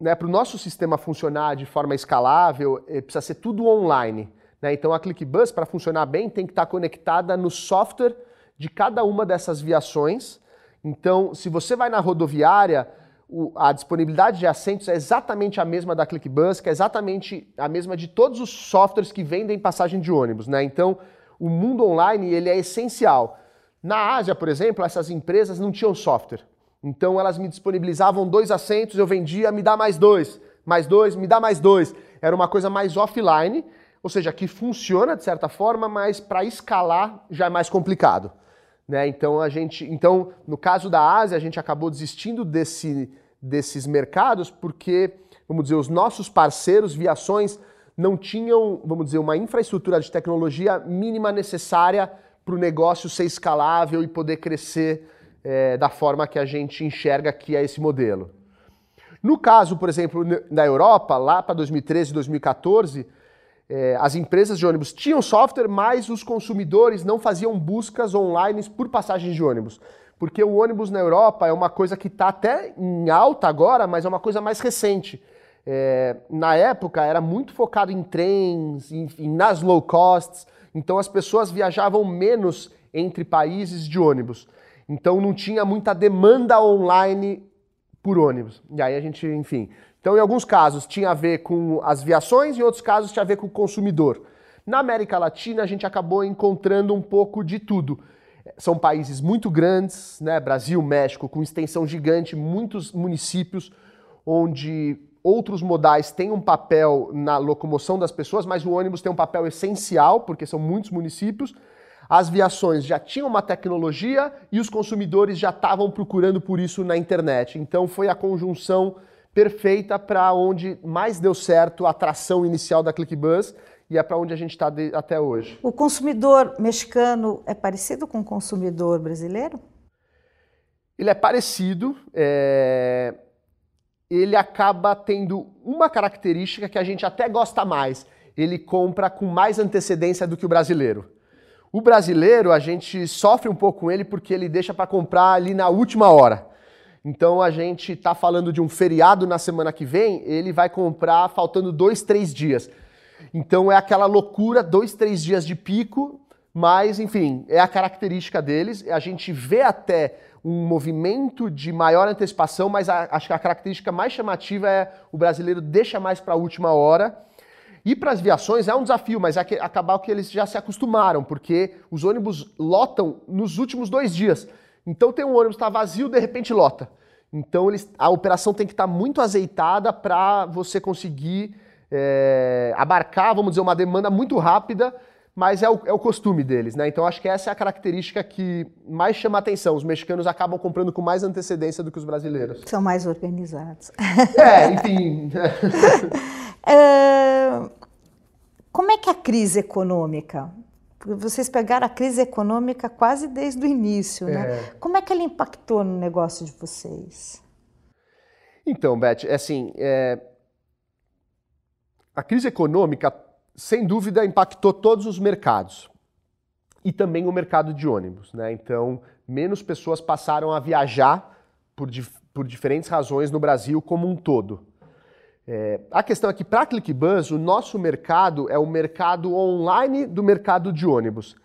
né, para o nosso sistema funcionar de forma escalável, é, precisa ser tudo online. Né? Então, a ClickBus, para funcionar bem, tem que estar tá conectada no software de cada uma dessas viações. Então, se você vai na rodoviária, a disponibilidade de assentos é exatamente a mesma da ClickBus, que é exatamente a mesma de todos os softwares que vendem passagem de ônibus. Né? Então, o mundo online ele é essencial. Na Ásia, por exemplo, essas empresas não tinham software. Então elas me disponibilizavam dois assentos, eu vendia, me dá mais dois, mais dois, me dá mais dois. Era uma coisa mais offline, ou seja, que funciona de certa forma, mas para escalar já é mais complicado. Né? Então a gente, então no caso da Ásia a gente acabou desistindo desse, desses mercados porque, vamos dizer, os nossos parceiros, viações não tinham, vamos dizer, uma infraestrutura de tecnologia mínima necessária para o negócio ser escalável e poder crescer é, da forma que a gente enxerga que é esse modelo. No caso, por exemplo, na Europa, lá para 2013, 2014, é, as empresas de ônibus tinham software, mas os consumidores não faziam buscas online por passagens de ônibus. Porque o ônibus na Europa é uma coisa que está até em alta agora, mas é uma coisa mais recente. É, na época era muito focado em trens, enfim, nas low costs, então as pessoas viajavam menos entre países de ônibus. Então não tinha muita demanda online por ônibus. E aí a gente, enfim. Então, em alguns casos tinha a ver com as viações, em outros casos tinha a ver com o consumidor. Na América Latina, a gente acabou encontrando um pouco de tudo. São países muito grandes, né? Brasil, México, com extensão gigante, muitos municípios onde outros modais têm um papel na locomoção das pessoas, mas o ônibus tem um papel essencial, porque são muitos municípios. As viações já tinham uma tecnologia e os consumidores já estavam procurando por isso na internet. Então foi a conjunção perfeita para onde mais deu certo a atração inicial da ClickBus e é para onde a gente está até hoje. O consumidor mexicano é parecido com o consumidor brasileiro? Ele é parecido. É ele acaba tendo uma característica que a gente até gosta mais. Ele compra com mais antecedência do que o brasileiro. O brasileiro, a gente sofre um pouco com ele porque ele deixa para comprar ali na última hora. Então a gente está falando de um feriado na semana que vem, ele vai comprar faltando dois, três dias. Então é aquela loucura, dois, três dias de pico, mas enfim, é a característica deles. A gente vê até um movimento de maior antecipação, mas a, acho que a característica mais chamativa é o brasileiro deixa mais para a última hora. E para as viações é um desafio, mas é que, acabar que eles já se acostumaram, porque os ônibus lotam nos últimos dois dias. Então tem um ônibus que está vazio, de repente lota. Então eles, a operação tem que estar tá muito azeitada para você conseguir é, abarcar, vamos dizer, uma demanda muito rápida mas é o, é o costume deles, né? Então acho que essa é a característica que mais chama a atenção. Os mexicanos acabam comprando com mais antecedência do que os brasileiros. São mais organizados. É, enfim. é, como é que é a crise econômica? Vocês pegaram a crise econômica quase desde o início, né? É. Como é que ela impactou no negócio de vocês? Então, Beth, é assim, é... a crise econômica sem dúvida, impactou todos os mercados e também o mercado de ônibus. Né? Então, menos pessoas passaram a viajar por, dif por diferentes razões no Brasil como um todo. É, a questão é que, para a ClickBus, o nosso mercado é o mercado online do mercado de ônibus.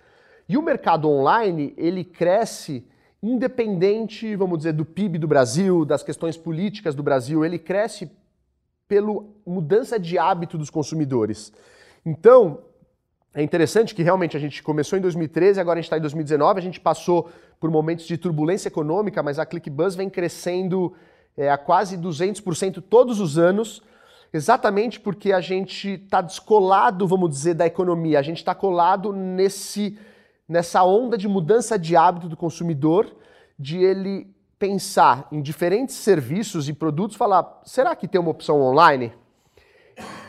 E o mercado online, ele cresce independente, vamos dizer, do PIB do Brasil, das questões políticas do Brasil, ele cresce pela mudança de hábito dos consumidores. Então, é interessante que realmente a gente começou em 2013, agora a gente está em 2019, a gente passou por momentos de turbulência econômica, mas a ClickBuzz vem crescendo é, a quase 200% todos os anos, exatamente porque a gente está descolado, vamos dizer, da economia, a gente está colado nesse, nessa onda de mudança de hábito do consumidor, de ele pensar em diferentes serviços e produtos, falar, será que tem uma opção online?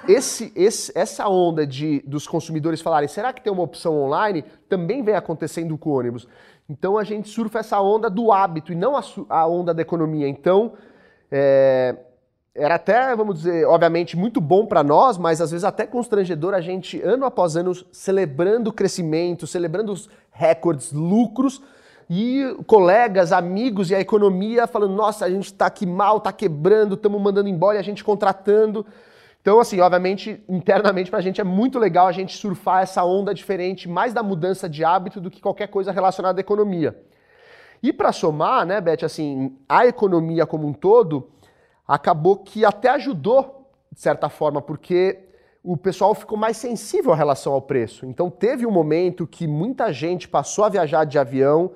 Esse, esse, essa onda de, dos consumidores falarem, será que tem uma opção online, também vem acontecendo com o ônibus. Então a gente surfa essa onda do hábito e não a, a onda da economia. Então, é, era até, vamos dizer, obviamente muito bom para nós, mas às vezes até constrangedor a gente, ano após ano, celebrando o crescimento, celebrando os recordes, lucros, e colegas, amigos e a economia falando: nossa, a gente está aqui mal, está quebrando, estamos mandando embora e a gente contratando. Então, assim, obviamente, internamente para a gente é muito legal a gente surfar essa onda diferente, mais da mudança de hábito do que qualquer coisa relacionada à economia. E para somar, né, Beth, assim, a economia como um todo acabou que até ajudou, de certa forma, porque o pessoal ficou mais sensível em relação ao preço. Então, teve um momento que muita gente passou a viajar de avião,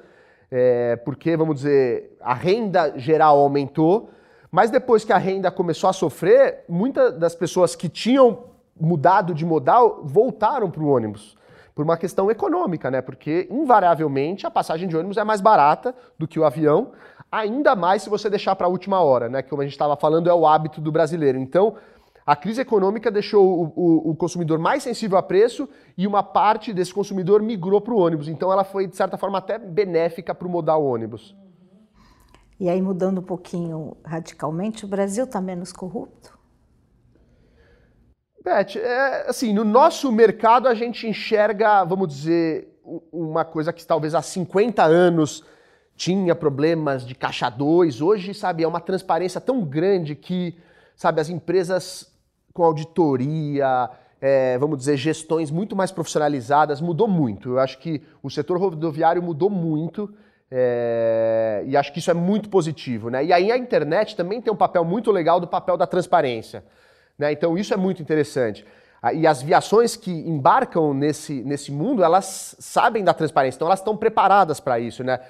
é, porque, vamos dizer, a renda geral aumentou mas depois que a renda começou a sofrer, muitas das pessoas que tinham mudado de modal voltaram para o ônibus. Por uma questão econômica, né? Porque, invariavelmente, a passagem de ônibus é mais barata do que o avião, ainda mais se você deixar para a última hora, né? Que, como a gente estava falando, é o hábito do brasileiro. Então, a crise econômica deixou o, o, o, consumidor mais sensível a preço e uma parte desse consumidor migrou para o ônibus. Então ela foi, de certa forma, até benéfica para o modal ônibus. E aí, mudando um pouquinho radicalmente, o Brasil está menos corrupto? Beth, é, assim, no nosso mercado a gente enxerga, vamos dizer, uma coisa que talvez há 50 anos tinha problemas de caixa 2, hoje, sabe, é uma transparência tão grande que, sabe, as empresas com auditoria, é, vamos dizer, gestões muito mais profissionalizadas, mudou muito. Eu acho que o setor rodoviário mudou muito é, e acho que isso é muito positivo. Né? E aí a internet também tem um papel muito legal do papel da transparência. Né? Então isso é muito interessante. E as viações que embarcam nesse, nesse mundo, elas sabem da transparência, então elas estão preparadas para isso, né?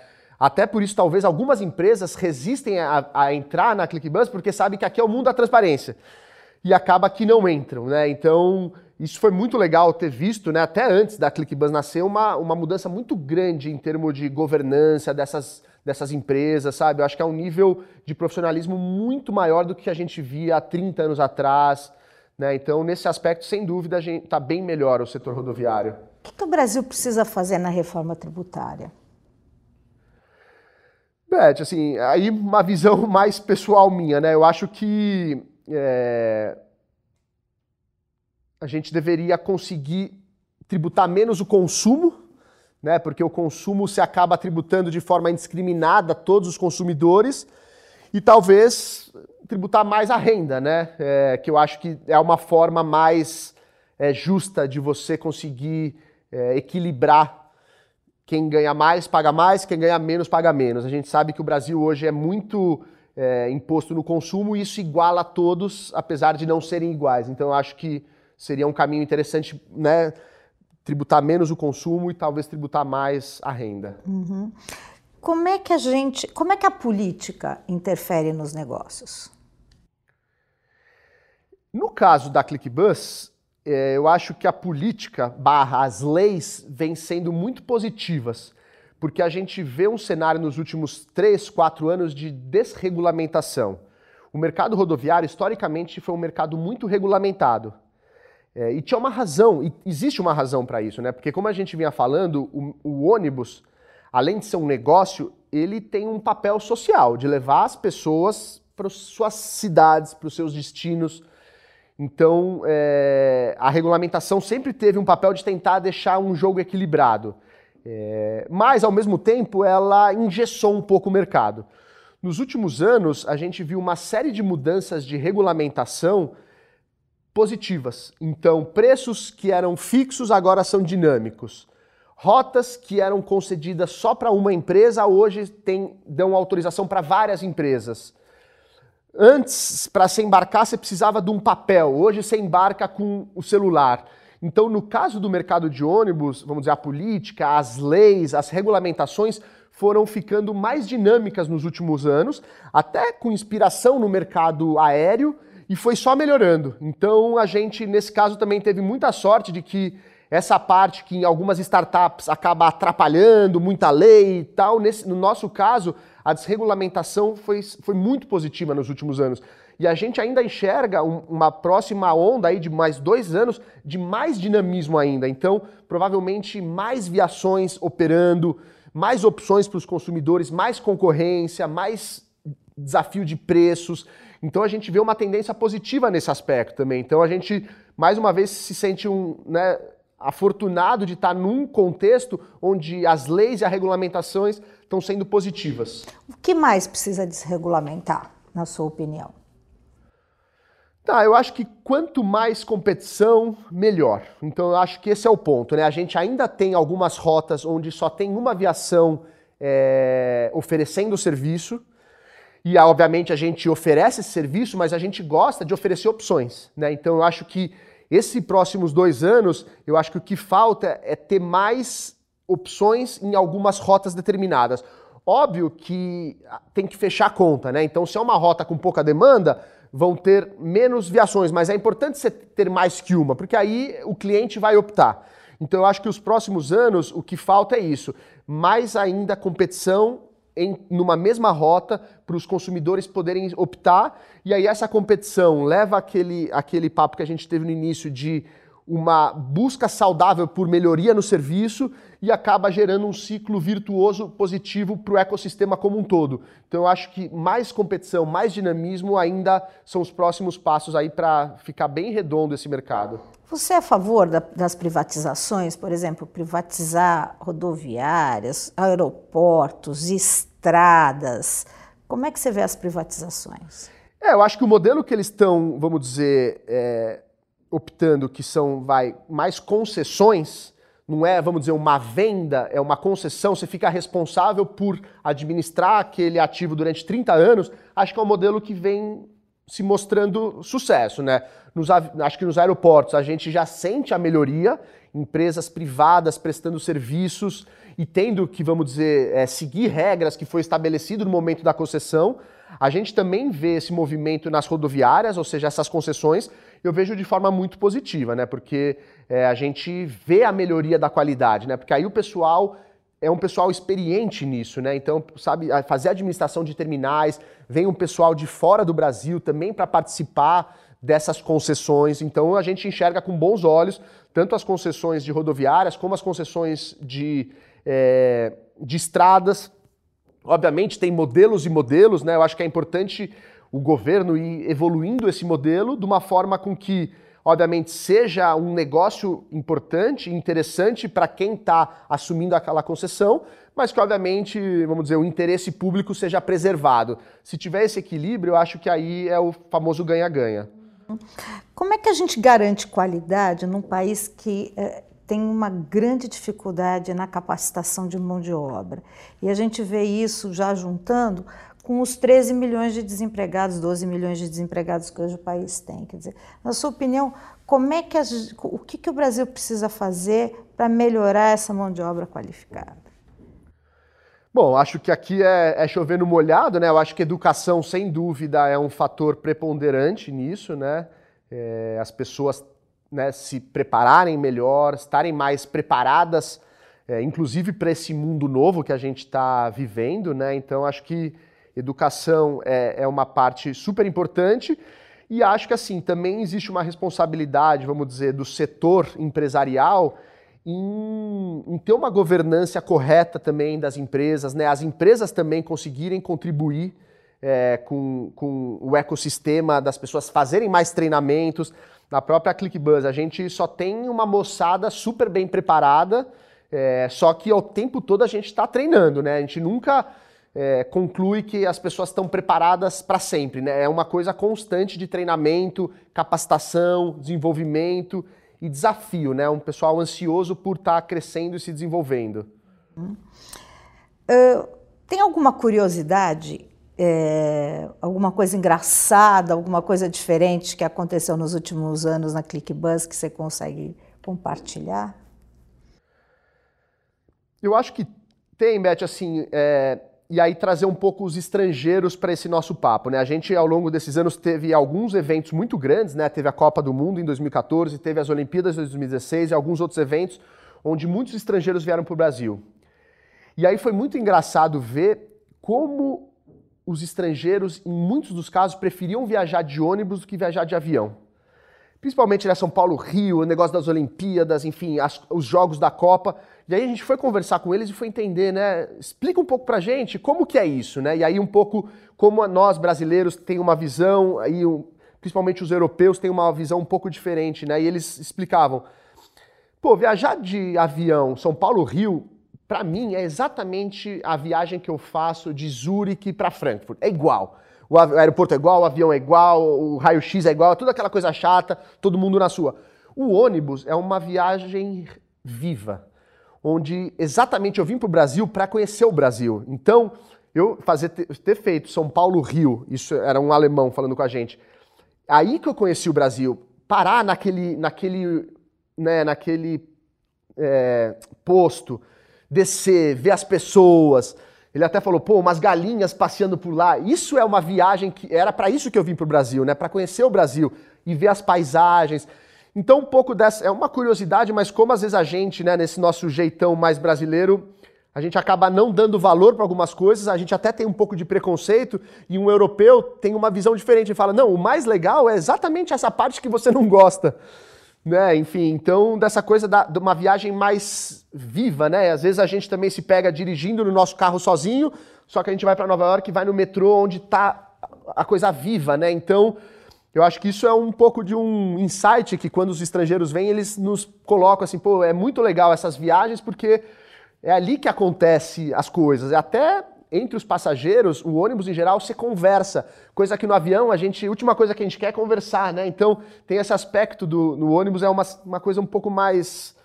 Até por isso, talvez algumas empresas resistem a, a entrar na ClickBus porque sabem que aqui é o mundo da transparência. E acaba que não entram, né? Então, isso foi muito legal ter visto, né? Até antes da ClickBus nascer, uma, uma mudança muito grande em termos de governança dessas, dessas empresas, sabe? Eu acho que é um nível de profissionalismo muito maior do que a gente via há 30 anos atrás. Né? Então, nesse aspecto, sem dúvida, a gente está bem melhor o setor rodoviário. O que, que o Brasil precisa fazer na reforma tributária? Beth, assim, aí uma visão mais pessoal minha, né? Eu acho que é, a gente deveria conseguir tributar menos o consumo, né? Porque o consumo se acaba tributando de forma indiscriminada todos os consumidores e talvez tributar mais a renda, né? É, que eu acho que é uma forma mais é, justa de você conseguir é, equilibrar quem ganha mais paga mais, quem ganha menos paga menos. A gente sabe que o Brasil hoje é muito é, imposto no consumo e isso iguala a todos, apesar de não serem iguais. Então eu acho que seria um caminho interessante, né? Tributar menos o consumo e talvez tributar mais a renda. Uhum. Como é que a gente, como é que a política interfere nos negócios? No caso da ClickBus, é, eu acho que a política barra as leis vêm sendo muito positivas, porque a gente vê um cenário nos últimos três, quatro anos de desregulamentação. O mercado rodoviário, historicamente, foi um mercado muito regulamentado. É, e tinha uma razão, e existe uma razão para isso, né? Porque como a gente vinha falando, o, o, ônibus, além de ser um negócio, ele tem um papel social, de levar as pessoas para suas cidades, para os seus destinos. Então, é, a regulamentação sempre teve um papel de tentar deixar um jogo equilibrado. É, mas, ao mesmo tempo, ela engessou um pouco o mercado. Nos últimos anos, a gente viu uma série de mudanças de regulamentação positivas. Então, preços que eram fixos agora são dinâmicos. Rotas que eram concedidas só para uma empresa hoje tem, dão autorização para várias empresas. Antes, para se embarcar, você precisava de um papel. Hoje você embarca com o celular. Então, no caso do mercado de ônibus, vamos dizer, a política, as leis, as regulamentações foram ficando mais dinâmicas nos últimos anos, até com inspiração no mercado aéreo e foi só melhorando. Então a gente, nesse caso, também teve muita sorte de que essa parte que em algumas startups acaba atrapalhando muita lei e tal, nesse, no nosso caso, a desregulamentação foi, foi muito positiva nos últimos anos. E a gente ainda enxerga um, uma próxima onda aí de mais dois anos de mais dinamismo ainda. Então, provavelmente mais viações operando, mais opções para os consumidores, mais concorrência, mais desafio de preços. Então a gente vê uma tendência positiva nesse aspecto também. Então a gente, mais uma vez, se sente um, né, afortunado de estar num contexto onde as leis e as regulamentações estão sendo positivas. O que mais precisa desregulamentar, na sua opinião? Tá, eu acho que quanto mais competição, melhor. Então eu acho que esse é o ponto, né? A gente ainda tem algumas rotas onde só tem uma aviação é, oferecendo o serviço, e, obviamente, a gente oferece esse serviço, mas a gente gosta de oferecer opções. Né? Então, eu acho que esses próximos dois anos, eu acho que o que falta é ter mais opções em algumas rotas determinadas. Óbvio que tem que fechar a conta, né? Então, se é uma rota com pouca demanda, vão ter menos viações, mas é importante você ter mais que uma, porque aí o cliente vai optar. Então, eu acho que os próximos anos, o que falta é isso. Mais ainda competição em, numa mesma rota para os consumidores poderem optar. E aí essa competição leva aquele, aquele papo que a gente teve no início de uma busca saudável por melhoria no serviço e acaba gerando um ciclo virtuoso positivo para o ecossistema como um todo. Então eu acho que mais competição, mais dinamismo ainda são os próximos passos aí para ficar bem redondo esse mercado. Você é a favor da, das privatizações, por exemplo, privatizar rodoviárias, aeroportos, estradas? Como é que você vê as privatizações? É, eu acho que o modelo que eles estão, vamos dizer, é, optando que são vai, mais concessões, não é, vamos dizer, uma venda, é uma concessão, você fica responsável por administrar aquele ativo durante 30 anos, acho que é um modelo que vem se mostrando sucesso, né? Nos, acho que nos aeroportos a gente já sente a melhoria, empresas privadas prestando serviços e tendo que, vamos dizer, é, seguir regras que foi estabelecido no momento da concessão. A gente também vê esse movimento nas rodoviárias, ou seja, essas concessões, eu vejo de forma muito positiva, né? Porque é, a gente vê a melhoria da qualidade, né? Porque aí o pessoal é um pessoal experiente nisso, né? Então, sabe, fazer administração de terminais, vem um pessoal de fora do Brasil também para participar dessas concessões. Então, a gente enxerga com bons olhos tanto as concessões de rodoviárias como as concessões de, é, de estradas. Obviamente, tem modelos e modelos, né? Eu acho que é importante o governo ir evoluindo esse modelo de uma forma com que, obviamente, seja um negócio importante, interessante para quem está assumindo aquela concessão, mas que, obviamente, vamos dizer, o interesse público seja preservado. Se tiver esse equilíbrio, eu acho que aí é o famoso ganha-ganha. Como é que a gente garante qualidade num país que é, tem uma grande dificuldade na capacitação de mão de obra? E a gente vê isso já juntando com os 13 milhões de desempregados, 12 milhões de desempregados que hoje o país tem. Quer dizer, na sua opinião, como é que a, o que, que o Brasil precisa fazer para melhorar essa mão de obra qualificada? Bom, acho que aqui é, é chover no molhado, né? Eu acho que educação, sem dúvida, é um fator preponderante nisso, né? É, as pessoas né, se prepararem melhor, estarem mais preparadas, é, inclusive para esse mundo novo que a gente está vivendo, né? Então, acho que Educação é, é uma parte super importante. E acho que assim, também existe uma responsabilidade, vamos dizer, do setor empresarial em, em, ter uma governança correta também das empresas, né? As empresas também conseguirem contribuir é, com, com o ecossistema das pessoas fazerem mais treinamentos. Na própria ClickBuzz, a gente só tem uma moçada super bem preparada, é, só que ao tempo todo a gente está treinando, né? A gente nunca é, conclui que as pessoas estão preparadas para sempre. Né? É uma coisa constante de treinamento, capacitação, desenvolvimento e desafio. Né? Um pessoal ansioso por estar tá crescendo e se desenvolvendo. Uh, tem alguma curiosidade, é, alguma coisa engraçada, alguma coisa diferente que aconteceu nos últimos anos na ClickBuzz que você consegue compartilhar? Eu acho que tem, Beth, assim, é, e aí trazer um pouco os estrangeiros para esse nosso papo. Né? A gente, ao longo desses anos, teve alguns eventos muito grandes, né? teve a Copa do Mundo em 2014, teve as Olimpíadas em 2016 e alguns outros eventos onde muitos estrangeiros vieram para o Brasil. E aí foi muito engraçado ver como os estrangeiros, em muitos dos casos, preferiam viajar de ônibus do que viajar de avião. Principalmente né, São Paulo, Rio, o negócio das Olimpíadas, enfim, as, os jogos da Copa. E aí a gente foi conversar com eles e foi entender, né? Explica um pouco pra gente como que é isso, né? E aí um pouco como nós brasileiros tem uma visão, aí principalmente os europeus têm uma visão um pouco diferente, né? E eles explicavam: "Pô, viajar de avião São Paulo-Rio, para mim é exatamente a viagem que eu faço de Zurique para Frankfurt. É igual. O aeroporto é igual, o avião é igual, o raio-x é igual, toda aquela coisa chata, todo mundo na sua. O ônibus é uma viagem viva onde exatamente eu vim para o Brasil para conhecer o Brasil. Então, eu fazer ter feito São Paulo Rio, isso era um alemão falando com a gente. Aí que eu conheci o Brasil, parar naquele naquele né, naquele é, posto, descer, ver as pessoas. Ele até falou, pô, umas galinhas passeando por lá. Isso é uma viagem que era para isso que eu vim para o Brasil, né? Para conhecer o Brasil e ver as paisagens. Então, um pouco dessa. É uma curiosidade, mas como às vezes a gente, né, nesse nosso jeitão mais brasileiro, a gente acaba não dando valor para algumas coisas, a gente até tem um pouco de preconceito, e um europeu tem uma visão diferente. Ele fala: não, o mais legal é exatamente essa parte que você não gosta. Né? Enfim, então dessa coisa da, de uma viagem mais viva, né? Às vezes a gente também se pega dirigindo no nosso carro sozinho, só que a gente vai para Nova York e vai no metrô onde está a coisa viva, né? Então, eu acho que isso é um pouco de um insight que quando os estrangeiros vêm, eles nos colocam assim, pô, é muito legal essas viagens porque é ali que acontece as coisas. Até entre os passageiros, o ônibus em geral se conversa, coisa que no avião a gente, a última coisa que a gente quer é conversar, né? Então tem esse aspecto do no ônibus é uma, uma coisa um pouco mais,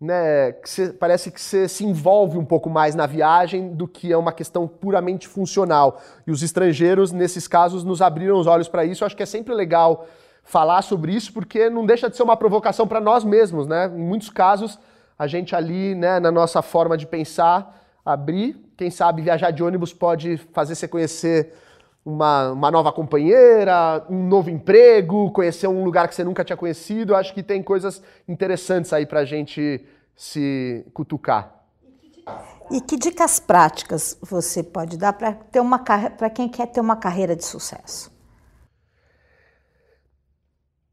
né? Que cê, parece que você se envolve um pouco mais na viagem do que é uma questão puramente funcional. E os estrangeiros nesses casos nos abriram os olhos para isso. Eu acho que é sempre legal falar sobre isso porque não deixa de ser uma provocação para nós mesmos, né? Em muitos casos a gente ali, né, na nossa forma de pensar abrir. Quem sabe viajar de ônibus pode fazer você conhecer uma, uma nova companheira, um novo emprego, conhecer um lugar que você nunca tinha conhecido. Acho que tem coisas interessantes aí para a gente se cutucar. E que dicas práticas você pode dar para ter uma para quem quer ter uma carreira de sucesso?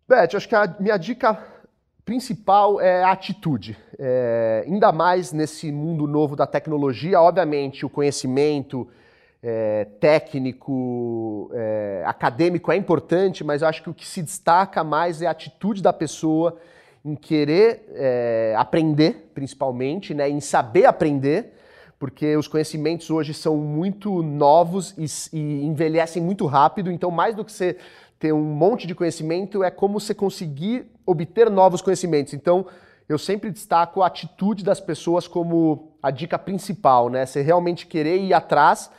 Beth, acho que a minha dica principal é a atitude. É, ainda mais nesse mundo novo da tecnologia, obviamente o conhecimento é, técnico, é, acadêmico é importante, mas eu acho que o que se destaca mais é a atitude da pessoa em querer é, aprender, principalmente, né, em saber aprender, porque os conhecimentos hoje são muito novos e, e envelhecem muito rápido, então mais do que você ter um monte de conhecimento é como você conseguir obter novos conhecimentos. Então, eu sempre destaco a atitude das pessoas como a dica principal, né? Você realmente querer ir atrás.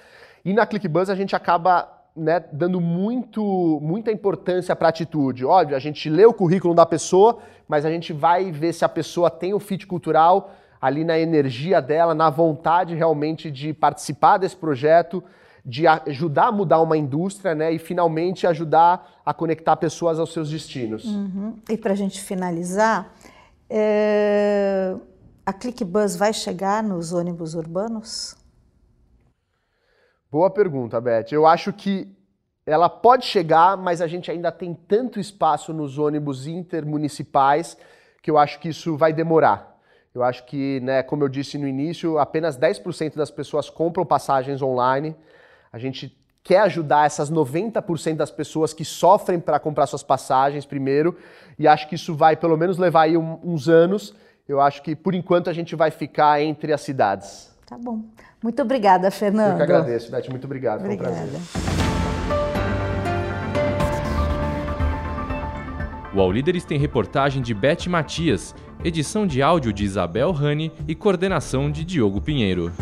E na ClickBuzz a gente acaba né, dando muito, muita importância para a atitude. Óbvio, a gente lê o currículo da pessoa, mas a gente vai ver se a pessoa tem o fit cultural ali na energia dela, na vontade realmente de participar desse projeto, de ajudar a mudar uma indústria né, e finalmente ajudar a conectar pessoas aos seus destinos. Uhum. E para a gente finalizar, é... a ClickBus vai chegar nos ônibus urbanos? Boa pergunta, Beth. Eu acho que ela pode chegar, mas a gente ainda tem tanto espaço nos ônibus intermunicipais que eu acho que isso vai demorar. Eu acho que, né, como eu disse no início, apenas 10% das pessoas compram passagens online. A gente quer ajudar essas 90% das pessoas que sofrem para comprar suas passagens primeiro, e acho que isso vai pelo menos levar aí um, uns anos. Eu acho que por enquanto a gente vai ficar entre as cidades. Tá bom. Muito obrigada, Fernando. Eu que agradeço, Beth. Muito obrigado. Obrigada. Foi um prazer. O All Líderes tem reportagem de Beth Matias, edição de áudio de Isabel Rani e coordenação de Diogo Pinheiro.